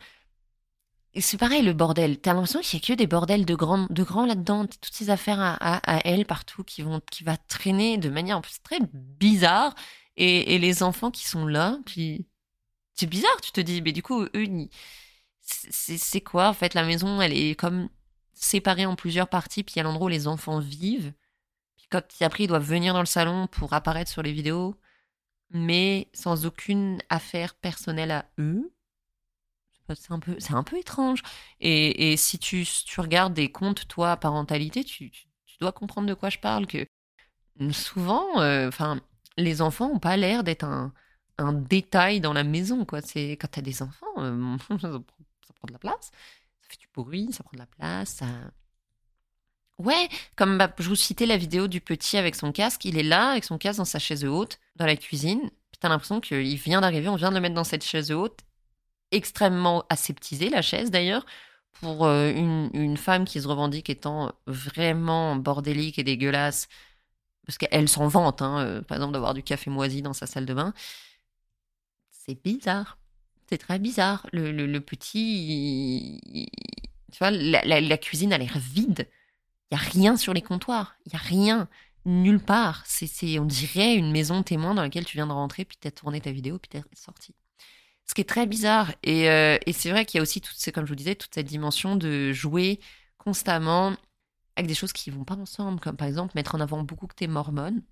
c'est pareil le bordel. T'as l'impression qu'il y a que des bordels de grands, de grands là-dedans, toutes ces affaires à, à, elle partout qui vont, qui va traîner de manière en plus très bizarre. Et, et les enfants qui sont là, puis c'est bizarre. Tu te dis, mais du coup, eux, ils- c'est quoi en fait? La maison Elle est comme séparée en plusieurs parties, puis il y a l'endroit où les enfants vivent. Puis Quand après, ils doivent venir dans le salon pour apparaître sur les vidéos, mais sans aucune affaire personnelle à eux. C'est un peu, c'est un peu étrange. Et, si tu, regardes des comptes, toi, parentalité, tu, dois comprendre de quoi je parle. Que souvent, euh, enfin, les enfants n'ont pas l'air d'être un, détail dans la maison. Quoi. C'est quand tu as des enfants, euh, [laughs] ça, prend, de la place, ça fait du bruit, ça prend de la place, ça. Ouais, comme bah, je vous citais la vidéo du petit avec son casque, il est là avec son casque dans sa chaise haute, dans la cuisine. Puis t'as l'impression qu'il vient d'arriver, on vient de le mettre dans cette chaise haute, extrêmement aseptisée la chaise d'ailleurs, pour euh, une, une, femme qui se revendique étant vraiment bordélique et dégueulasse, parce qu'elle s'en vante, hein, euh, par exemple d'avoir du café moisi dans sa salle de bain. C'est bizarre. C'est très bizarre. Le, le, petit. tu vois, la, cuisine a l'air vide. Il n'y a rien sur les comptoirs. Il n'y a rien. Nulle part. C'est, on dirait une maison témoin dans laquelle tu viens de rentrer, puis tu as tourné ta vidéo, puis tu es sorti. Ce qui est très bizarre. Et, euh, et c'est vrai qu'il y a aussi, tout, comme je vous disais, toute cette dimension de jouer constamment avec des choses qui vont pas ensemble, comme par exemple mettre en avant beaucoup que tu es mormone,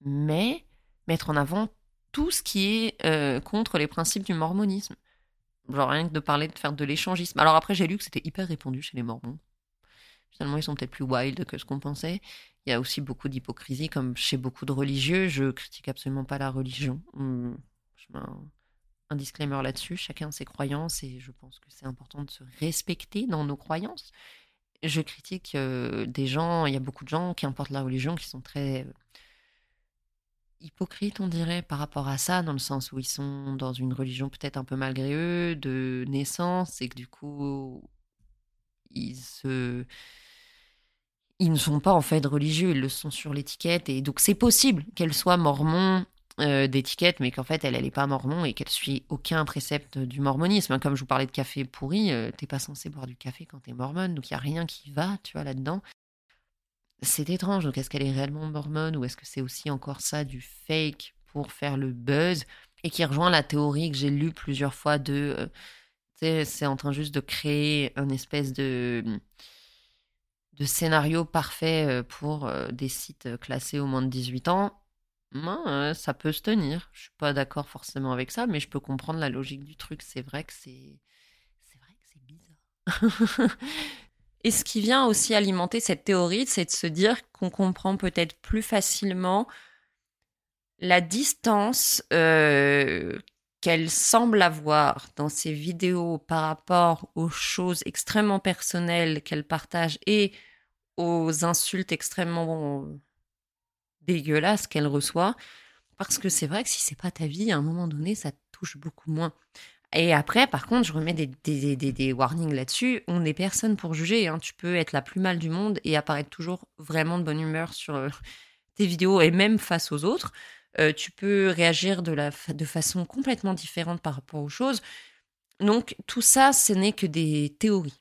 mais mettre en avant tout ce qui est euh, contre les principes du mormonisme. Genre rien que de parler de faire de l'échangisme. Alors après, j'ai lu que c'était hyper répandu chez les mormons. Finalement, ils sont peut-être plus wild que ce qu'on pensait. Il y a aussi beaucoup d'hypocrisie, comme chez beaucoup de religieux. Je critique absolument pas la religion. Un, disclaimer là-dessus. Chacun a ses croyances et je pense que c'est important de se respecter dans nos croyances. Je critique euh, des gens, il y a beaucoup de gens qui importent la religion qui sont très hypocrites, on dirait, par rapport à ça, dans le sens où ils sont dans une religion peut-être un peu malgré eux, de naissance, et que du coup, ils se... Ils ne sont pas en fait religieux, ils le sont sur l'étiquette, et donc c'est possible qu'elle soit mormon euh, d'étiquette, mais qu'en fait elle, n'est pas mormon et qu'elle suit aucun précepte du mormonisme. Comme je vous parlais de café pourri, euh, t'es pas censé boire du café quand t'es mormone, donc il y a rien qui va, tu vois, là-dedans c'est étrange. Donc, est-ce qu'elle est réellement mormone ou est-ce que c'est aussi encore ça du fake pour faire le buzz? Et qui rejoint la théorie que j'ai lue plusieurs fois de. Euh, c'est en train juste de créer un espèce de de scénario parfait euh, pour euh, des sites classés au moins de 18 ans, ça peut se tenir. Je suis pas d'accord forcément avec ça, mais je peux comprendre la logique du truc. C'est vrai que c'est c'est vrai que c'est bizarre. [laughs] Et ce qui vient aussi alimenter cette théorie, c'est de se dire qu'on comprend peut-être plus facilement la distance euh, qu'elle semble avoir dans ses vidéos par rapport aux choses extrêmement personnelles qu'elle partage et aux insultes extrêmement dégueulasses qu'elle reçoit. Parce que c'est vrai que si c'est pas ta vie, à un moment donné, ça touche beaucoup moins. Et après, par contre, je remets des, des, des, des warnings là-dessus. On n'est personne pour juger. Hein. Tu peux être la plus mal du monde et apparaître toujours vraiment de bonne humeur sur euh, tes vidéos et même face aux autres. Euh, tu peux réagir de, la, de façon complètement différente par rapport aux choses. Donc, tout ça, ce n'est que des théories.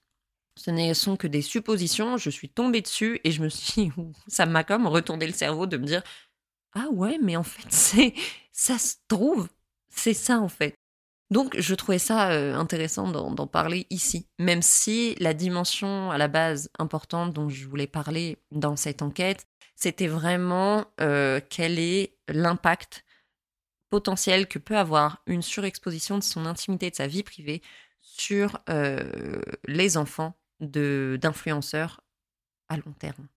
Ce ne sont que des suppositions. Je suis tombée dessus et je me suis. [laughs] Ça m'a comme retourné le cerveau de me dire Ah ouais, mais en fait, [laughs] c'est ça se trouve. C'est ça en fait. Donc je trouvais ça euh, intéressant d'en parler ici, même si la dimension à la base importante dont je voulais parler dans cette enquête, c'était vraiment euh, quel est l'impact potentiel que peut avoir une surexposition de son intimité, de sa vie privée sur euh, les enfants d'influenceurs à long terme.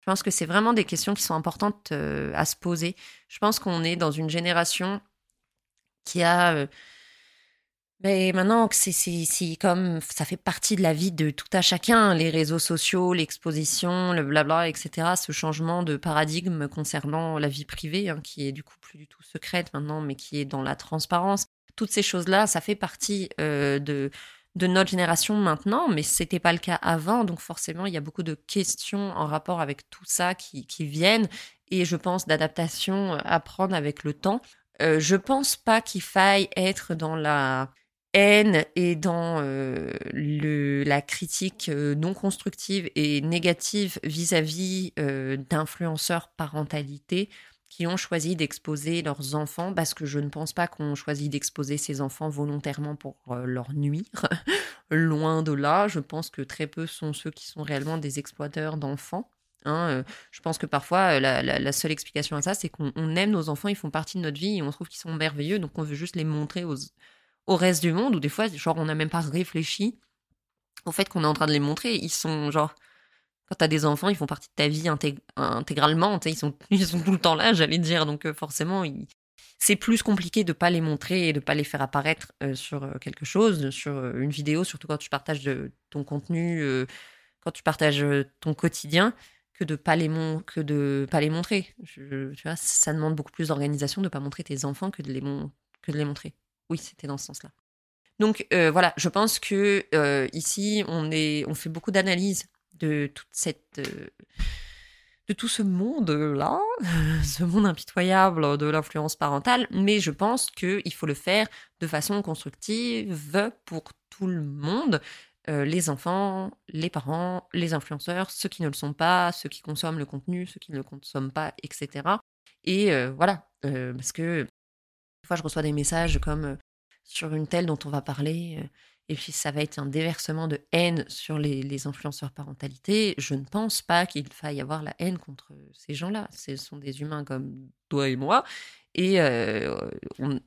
Je pense que c'est vraiment des questions qui sont importantes à se poser. Je pense qu'on est dans une génération qui a mais maintenant que c'est comme ça fait partie de la vie de tout à chacun, les réseaux sociaux, l'exposition, le blabla, etc. Ce changement de paradigme concernant la vie privée, hein, qui est du coup plus du tout secrète maintenant, mais qui est dans la transparence. Toutes ces choses-là, ça fait partie euh, de notre génération maintenant, mais c'était pas le cas avant. Donc forcément, il y a beaucoup de questions en rapport avec tout ça qui, qui viennent, et je pense d'adaptation à prendre avec le temps. Euh, je pense pas qu'il faille être dans la haine et dans euh, le, la critique euh, non constructive et négative vis-à-vis euh, d'influenceurs parentalité qui ont choisi d'exposer leurs enfants, parce que je ne pense pas qu'on choisit d'exposer ses enfants volontairement pour leur nuire. [laughs] Loin de là, je pense que très peu sont ceux qui sont réellement des exploiteurs d'enfants. Hein, je pense que parfois, euh, la, seule explication à ça, c'est qu'on aime nos enfants, ils font partie de notre vie et on trouve qu'ils sont merveilleux, donc on veut juste les montrer aux, au reste du monde, ou des fois, genre, on n'a même pas réfléchi au fait qu'on est en train de les montrer. Ils sont, genre, quand t'as des enfants, ils font partie de ta vie intégralement, ils sont, [laughs] ils sont tout le temps là, j'allais dire, donc euh, forcément, c'est plus compliqué de pas les montrer et de pas les faire apparaître sur quelque chose, sur une vidéo, surtout quand tu partages ton contenu, quand tu partages ton quotidien que de pas les que de pas les montrer. tu vois, ça demande beaucoup plus d'organisation de pas montrer tes enfants que de les que de les montrer. Oui, c'était dans ce sens-là. Donc euh, voilà, je pense que euh, ici on fait beaucoup d'analyses de euh, de tout ce monde-là, [laughs] ce monde impitoyable de l'influence parentale, mais je pense qu'il faut le faire de façon constructive pour tout le monde. Les enfants, les parents, les influenceurs, ceux qui ne le sont pas, ceux qui consomment le contenu, ceux qui ne le consomment pas, etc. Et voilà, parce que je reçois des messages comme sur une telle dont on va parler, et puis ça va être un déversement de haine sur les, influenceurs parentalité. Je ne pense pas qu'il faille avoir la haine contre ces gens-là. Ce sont des humains comme toi et moi, et on,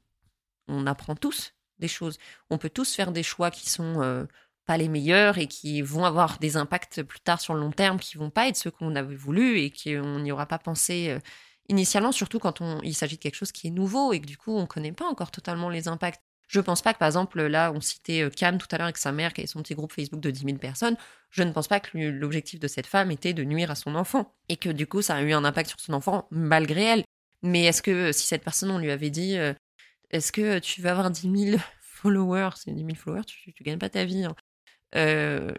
on apprend tous des choses. On peut tous faire des choix qui sont pas les meilleurs et qui vont avoir des impacts plus tard sur le long terme qui vont pas être ceux qu'on avait voulu et qu'on n'y aura pas pensé euh, initialement, surtout quand on, il s'agit de quelque chose qui est nouveau et que du coup on connaît pas encore totalement les impacts. Je pense pas que par exemple là on citait Cam euh, tout à l'heure avec sa mère qui avait son petit groupe Facebook de 10 000 personnes. Je ne pense pas que l'objectif de cette femme était de nuire à son enfant et que du coup ça a eu un impact sur son enfant malgré elle. Mais est-ce que si cette personne on lui avait dit euh, est-ce que tu vas avoir 10 000 [laughs] followers, c'est 10 000 followers, tu, tu gagnes pas ta vie. Hein. Euh,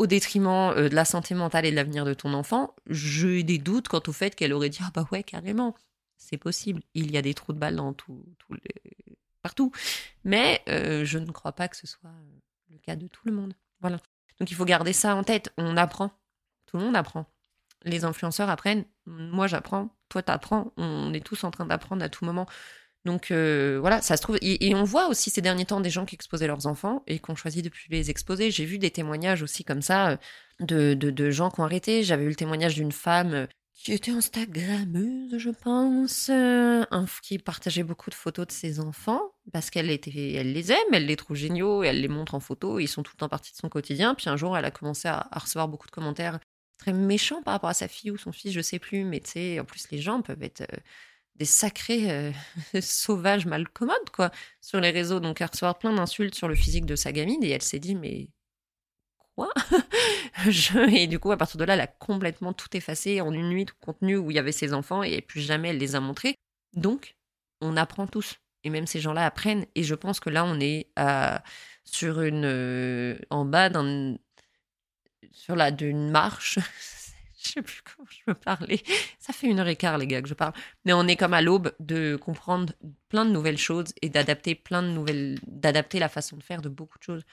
au détriment euh, de la santé mentale et de l'avenir de ton enfant, j'ai des doutes quant au fait qu'elle aurait dit ah bah ouais carrément, c'est possible. Il y a des trous de balles dans tout, les... partout, mais euh, je ne crois pas que ce soit le cas de tout le monde. Voilà. Donc il faut garder ça en tête. On apprend, tout le monde apprend. Les influenceurs apprennent, moi j'apprends, toi t'apprends. On est tous en train d'apprendre à tout moment. Donc euh, voilà, ça se trouve. Et, on voit aussi ces derniers temps des gens qui exposaient leurs enfants et qui ont choisi de plus les exposer. J'ai vu des témoignages aussi comme ça euh, de, de, gens qui ont arrêté. J'avais eu le témoignage d'une femme euh, qui était Instagrammeuse, je pense, qui partageait beaucoup de photos de ses enfants parce qu'elle était, elle les aime, elle les trouve géniaux et elle les montre en photo. ils sont tout le temps partie de son quotidien. Puis un jour, elle a commencé à, à recevoir beaucoup de commentaires très méchants par rapport à sa fille ou son fils, je sais plus. Mais tu sais, en plus, les gens peuvent être des sacrés euh, [laughs] sauvages mal commodes, quoi, sur les réseaux. Donc, elle recevoir plein d'insultes sur le physique de sa gamine et elle s'est dit, mais quoi? [laughs] Et du coup, à partir de là, elle a complètement tout effacé en une nuit, tout contenu où il y avait ses enfants et plus jamais elle les a montrés. Donc, on apprend tous. Et même ces gens-là apprennent. Et je pense que là, on est sur une, euh, en bas d'un, sur la d'une marche [laughs] [laughs] je sais plus comment je veux parler. Ça fait une heure et quart, les gars, que je parle. Mais on est comme à l'aube de comprendre plein de nouvelles choses et d'adapter plein de nouvelles, d'adapter la façon de faire de beaucoup de choses.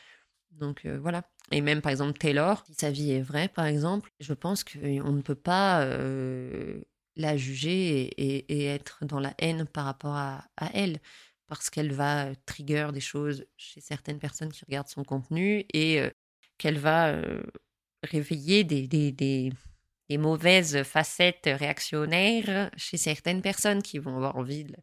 Donc euh, voilà. Et même par exemple Taylor, si sa vie est vraie, par exemple, je pense qu'on ne peut pas euh, la juger et, être dans la haine par rapport à, elle, parce qu'elle va trigger des choses chez certaines personnes qui regardent son contenu et euh, qu'elle va réveiller des mauvaises facettes réactionnaires chez certaines personnes qui vont avoir envie de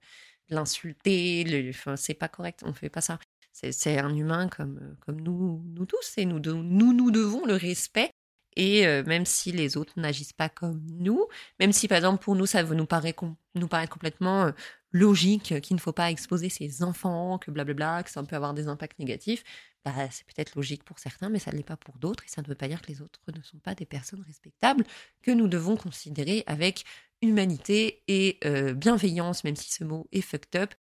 l'insulter. C'est pas correct, on fait pas ça. C'est un humain comme, comme nous, nous tous, et nous, nous nous devons le respect. Et euh, même si les autres n'agissent pas comme nous, même si par exemple pour nous ça nous paraît, nous complètement euh, logique qu'il ne faut pas exposer ses enfants, que blablabla, que ça peut avoir des impacts négatifs, bah, c'est peut-être logique pour certains, mais ça ne l'est pas pour d'autres, et ça ne veut pas dire que les autres ne sont pas des personnes respectables, que nous devons considérer avec humanité et euh, bienveillance, même si ce mot est fucked up.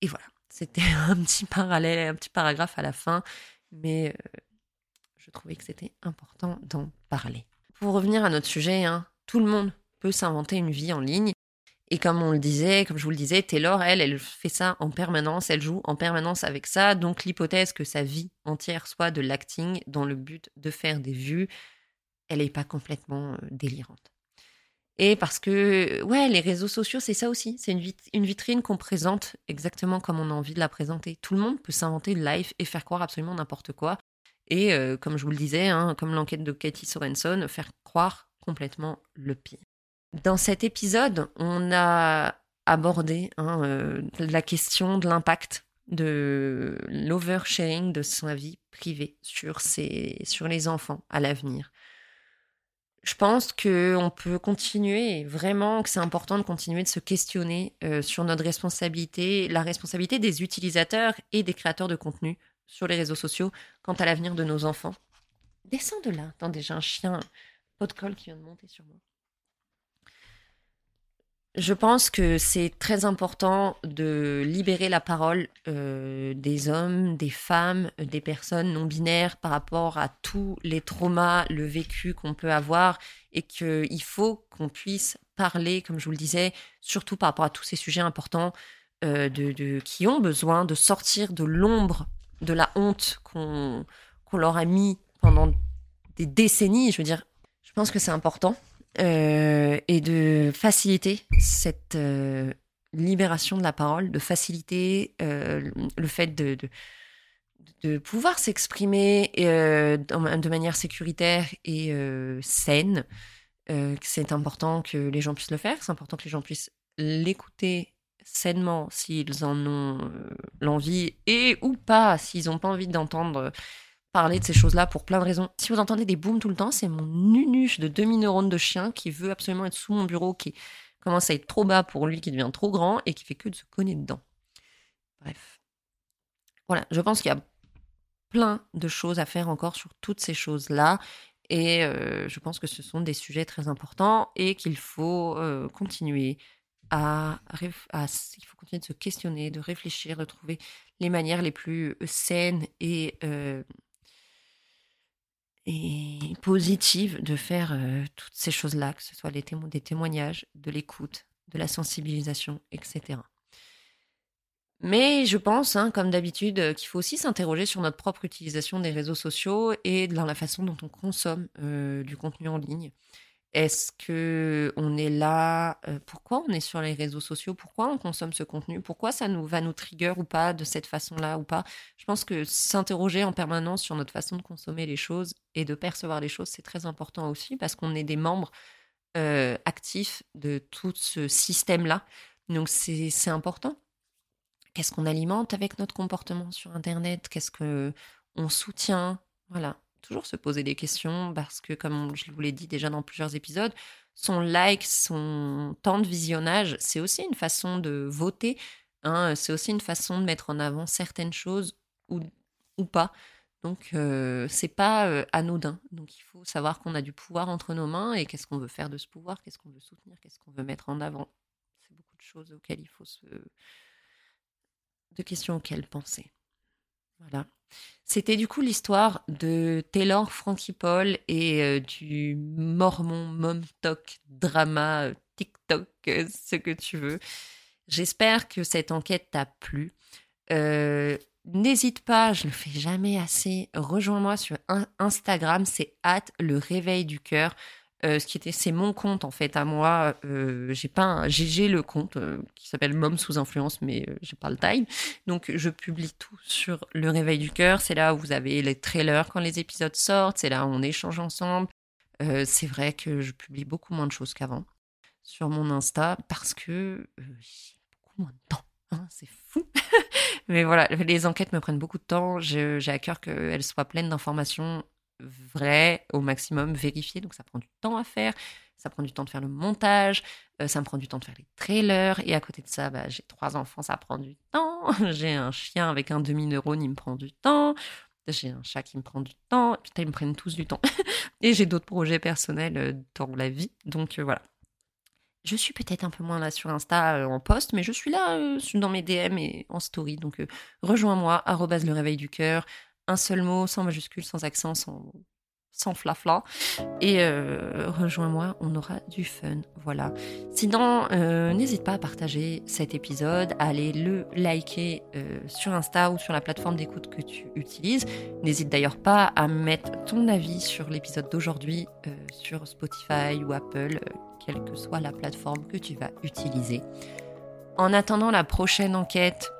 Et voilà, c'était [laughs] un petit parallèle, un petit paragraphe à la fin, mais euh, je trouvais que c'était important d'en parler. Pour revenir à notre sujet, hein, tout le monde peut s'inventer une vie en ligne et comme on le disait, comme je vous le disais, Taylor, elle, elle fait ça en permanence, elle joue en permanence avec ça. Donc l'hypothèse que sa vie entière soit de l'acting dans le but de faire des vues, elle n'est pas complètement euh, délirante. Et parce que, ouais, les réseaux sociaux, c'est ça aussi. C'est une, vitrine qu'on présente exactement comme on a envie de la présenter. Tout le monde peut s'inventer life et faire croire absolument n'importe quoi. Et euh, comme je vous le disais, hein, comme l'enquête de Katie Sorenson, faire croire complètement le pire. Dans cet épisode, on a abordé hein, euh, la question de l'impact de l'oversharing de sa vie privée sur, les enfants à l'avenir. Je pense qu'on peut continuer, vraiment que c'est important de continuer de se questionner euh, sur notre responsabilité, la responsabilité des utilisateurs et des créateurs de contenu sur les réseaux sociaux quant à l'avenir de nos enfants. Descends de là. Attends, déjà un chien, pot de colle qui vient de monter sur moi. Je pense que c'est très important de libérer la parole euh, des hommes, des femmes, des personnes non binaires par rapport à tous les traumas, le vécu qu'on peut avoir et qu'il faut qu'on puisse parler, comme je vous le disais, surtout par rapport à tous ces sujets importants euh, de, qui ont besoin de sortir de l'ombre, de la honte qu'on leur a mis pendant des décennies. Je veux dire, je pense que c'est important euh, et de faciliter cette euh, libération de la parole, de faciliter euh, le fait de, de, pouvoir s'exprimer de manière sécuritaire et saine. c'est important que les gens puissent le faire, c'est important que les gens puissent l'écouter sainement s'ils en ont l'envie et ou pas s'ils n'ont pas envie d'entendre parler de ces choses-là pour plein de raisons. Si vous entendez des booms tout le temps, c'est mon nunuche de demi-neurone de chien qui veut absolument être sous mon bureau, qui commence à être trop bas pour lui, qui devient trop grand et qui fait que de se cogner dedans. Bref. Voilà, je pense qu'il y a plein de choses à faire encore sur toutes ces choses-là. Et euh, je pense que ce sont des sujets très importants et qu'il faut euh, continuer à, à, il faut continuer de se questionner, de réfléchir, de trouver les manières les plus saines et euh, et positive de faire euh, toutes ces choses-là, que ce soit des témoignages, de l'écoute, de la sensibilisation, etc. Mais je pense, hein, comme d'habitude, euh, qu'il faut aussi s'interroger sur notre propre utilisation des réseaux sociaux et dans la façon dont on consomme euh, du contenu en ligne. Est-ce que on est là euh, Pourquoi on est sur les réseaux sociaux? Pourquoi on consomme ce contenu? Pourquoi ça nous va nous trigger ou pas de cette façon-là ou pas? Je pense que s'interroger en permanence sur notre façon de consommer les choses et de percevoir les choses, c'est très important aussi parce qu'on est des membres euh, actifs de tout ce système-là. Donc c'est important. Qu'est-ce qu'on alimente avec notre comportement sur Internet? Qu'est-ce que on soutient? Voilà toujours se poser des questions parce que, comme je vous l'ai dit déjà dans plusieurs épisodes, son like, son temps de visionnage, c'est aussi une façon de voter. Hein, c'est aussi une façon de mettre en avant certaines choses ou, ou pas. Donc, euh, c'est pas euh, anodin. Donc, il faut savoir qu'on a du pouvoir entre nos mains et qu'est-ce qu'on veut faire de ce pouvoir, qu'est-ce qu'on veut soutenir, qu'est-ce qu'on veut mettre en avant. C'est beaucoup de choses auxquelles il faut se. de questions auxquelles penser. C'était du coup l'histoire de Taylor Frankie Paul et euh, du Mormon Mom Talk drama euh, TikTok, euh, ce que tu veux. J'espère que cette enquête t'a plu. N'hésite pas, je le fais jamais assez. Rejoins-moi sur Instagram, c'est at le réveil du cœur. Euh, ce qui était, c'est mon compte en fait à moi. Euh, j'ai pas, le compte euh, qui s'appelle Mom sous influence, mais j'ai pas le time. Donc je publie tout sur le Réveil du cœur. C'est là où vous avez les trailers quand les épisodes sortent. C'est là où on échange ensemble. c'est vrai que je publie beaucoup moins de choses qu'avant sur mon Insta parce que j'ai beaucoup moins de temps. Hein, c'est fou. [laughs] mais voilà, les enquêtes me prennent beaucoup de temps. j'ai à cœur qu'elles soient pleines d'informations vrai au maximum, vérifié. Donc ça prend du temps à faire. Ça prend du temps de faire le montage. Euh, ça me prend du temps de faire les trailers. Et à côté de ça, bah, j'ai trois enfants, ça prend du temps. [laughs] j'ai un chien avec un demi-neurone, il me prend du temps. J'ai un chat qui me prend du temps. Putain, ils me prennent tous du temps. [laughs] et j'ai d'autres projets personnels euh, dans la vie. Donc euh, voilà. Je suis peut-être un peu moins là sur Insta en post, mais je suis là dans mes DM et en story. Donc rejoins-moi, le réveil du cœur, un seul mot, sans majuscule, sans accent, sans, sans flafla. Et euh, rejoins-moi, on aura du fun. Voilà. Sinon, euh, n'hésite pas à partager cet épisode, à aller le liker euh, sur Insta ou sur la plateforme d'écoute que tu utilises. N'hésite d'ailleurs pas à mettre ton avis sur l'épisode d'aujourd'hui sur Spotify ou Apple, quelle que soit la plateforme que tu vas utiliser. En attendant la prochaine enquête,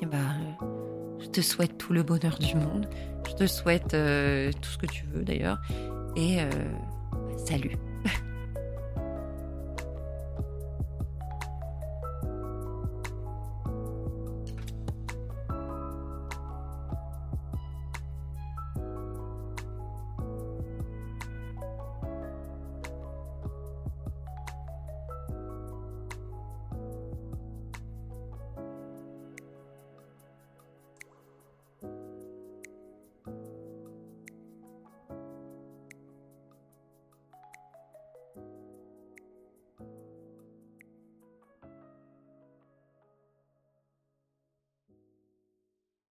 eh ben, je te souhaite tout le bonheur du monde. Je te souhaite euh, tout ce que tu veux d'ailleurs. Et euh, salut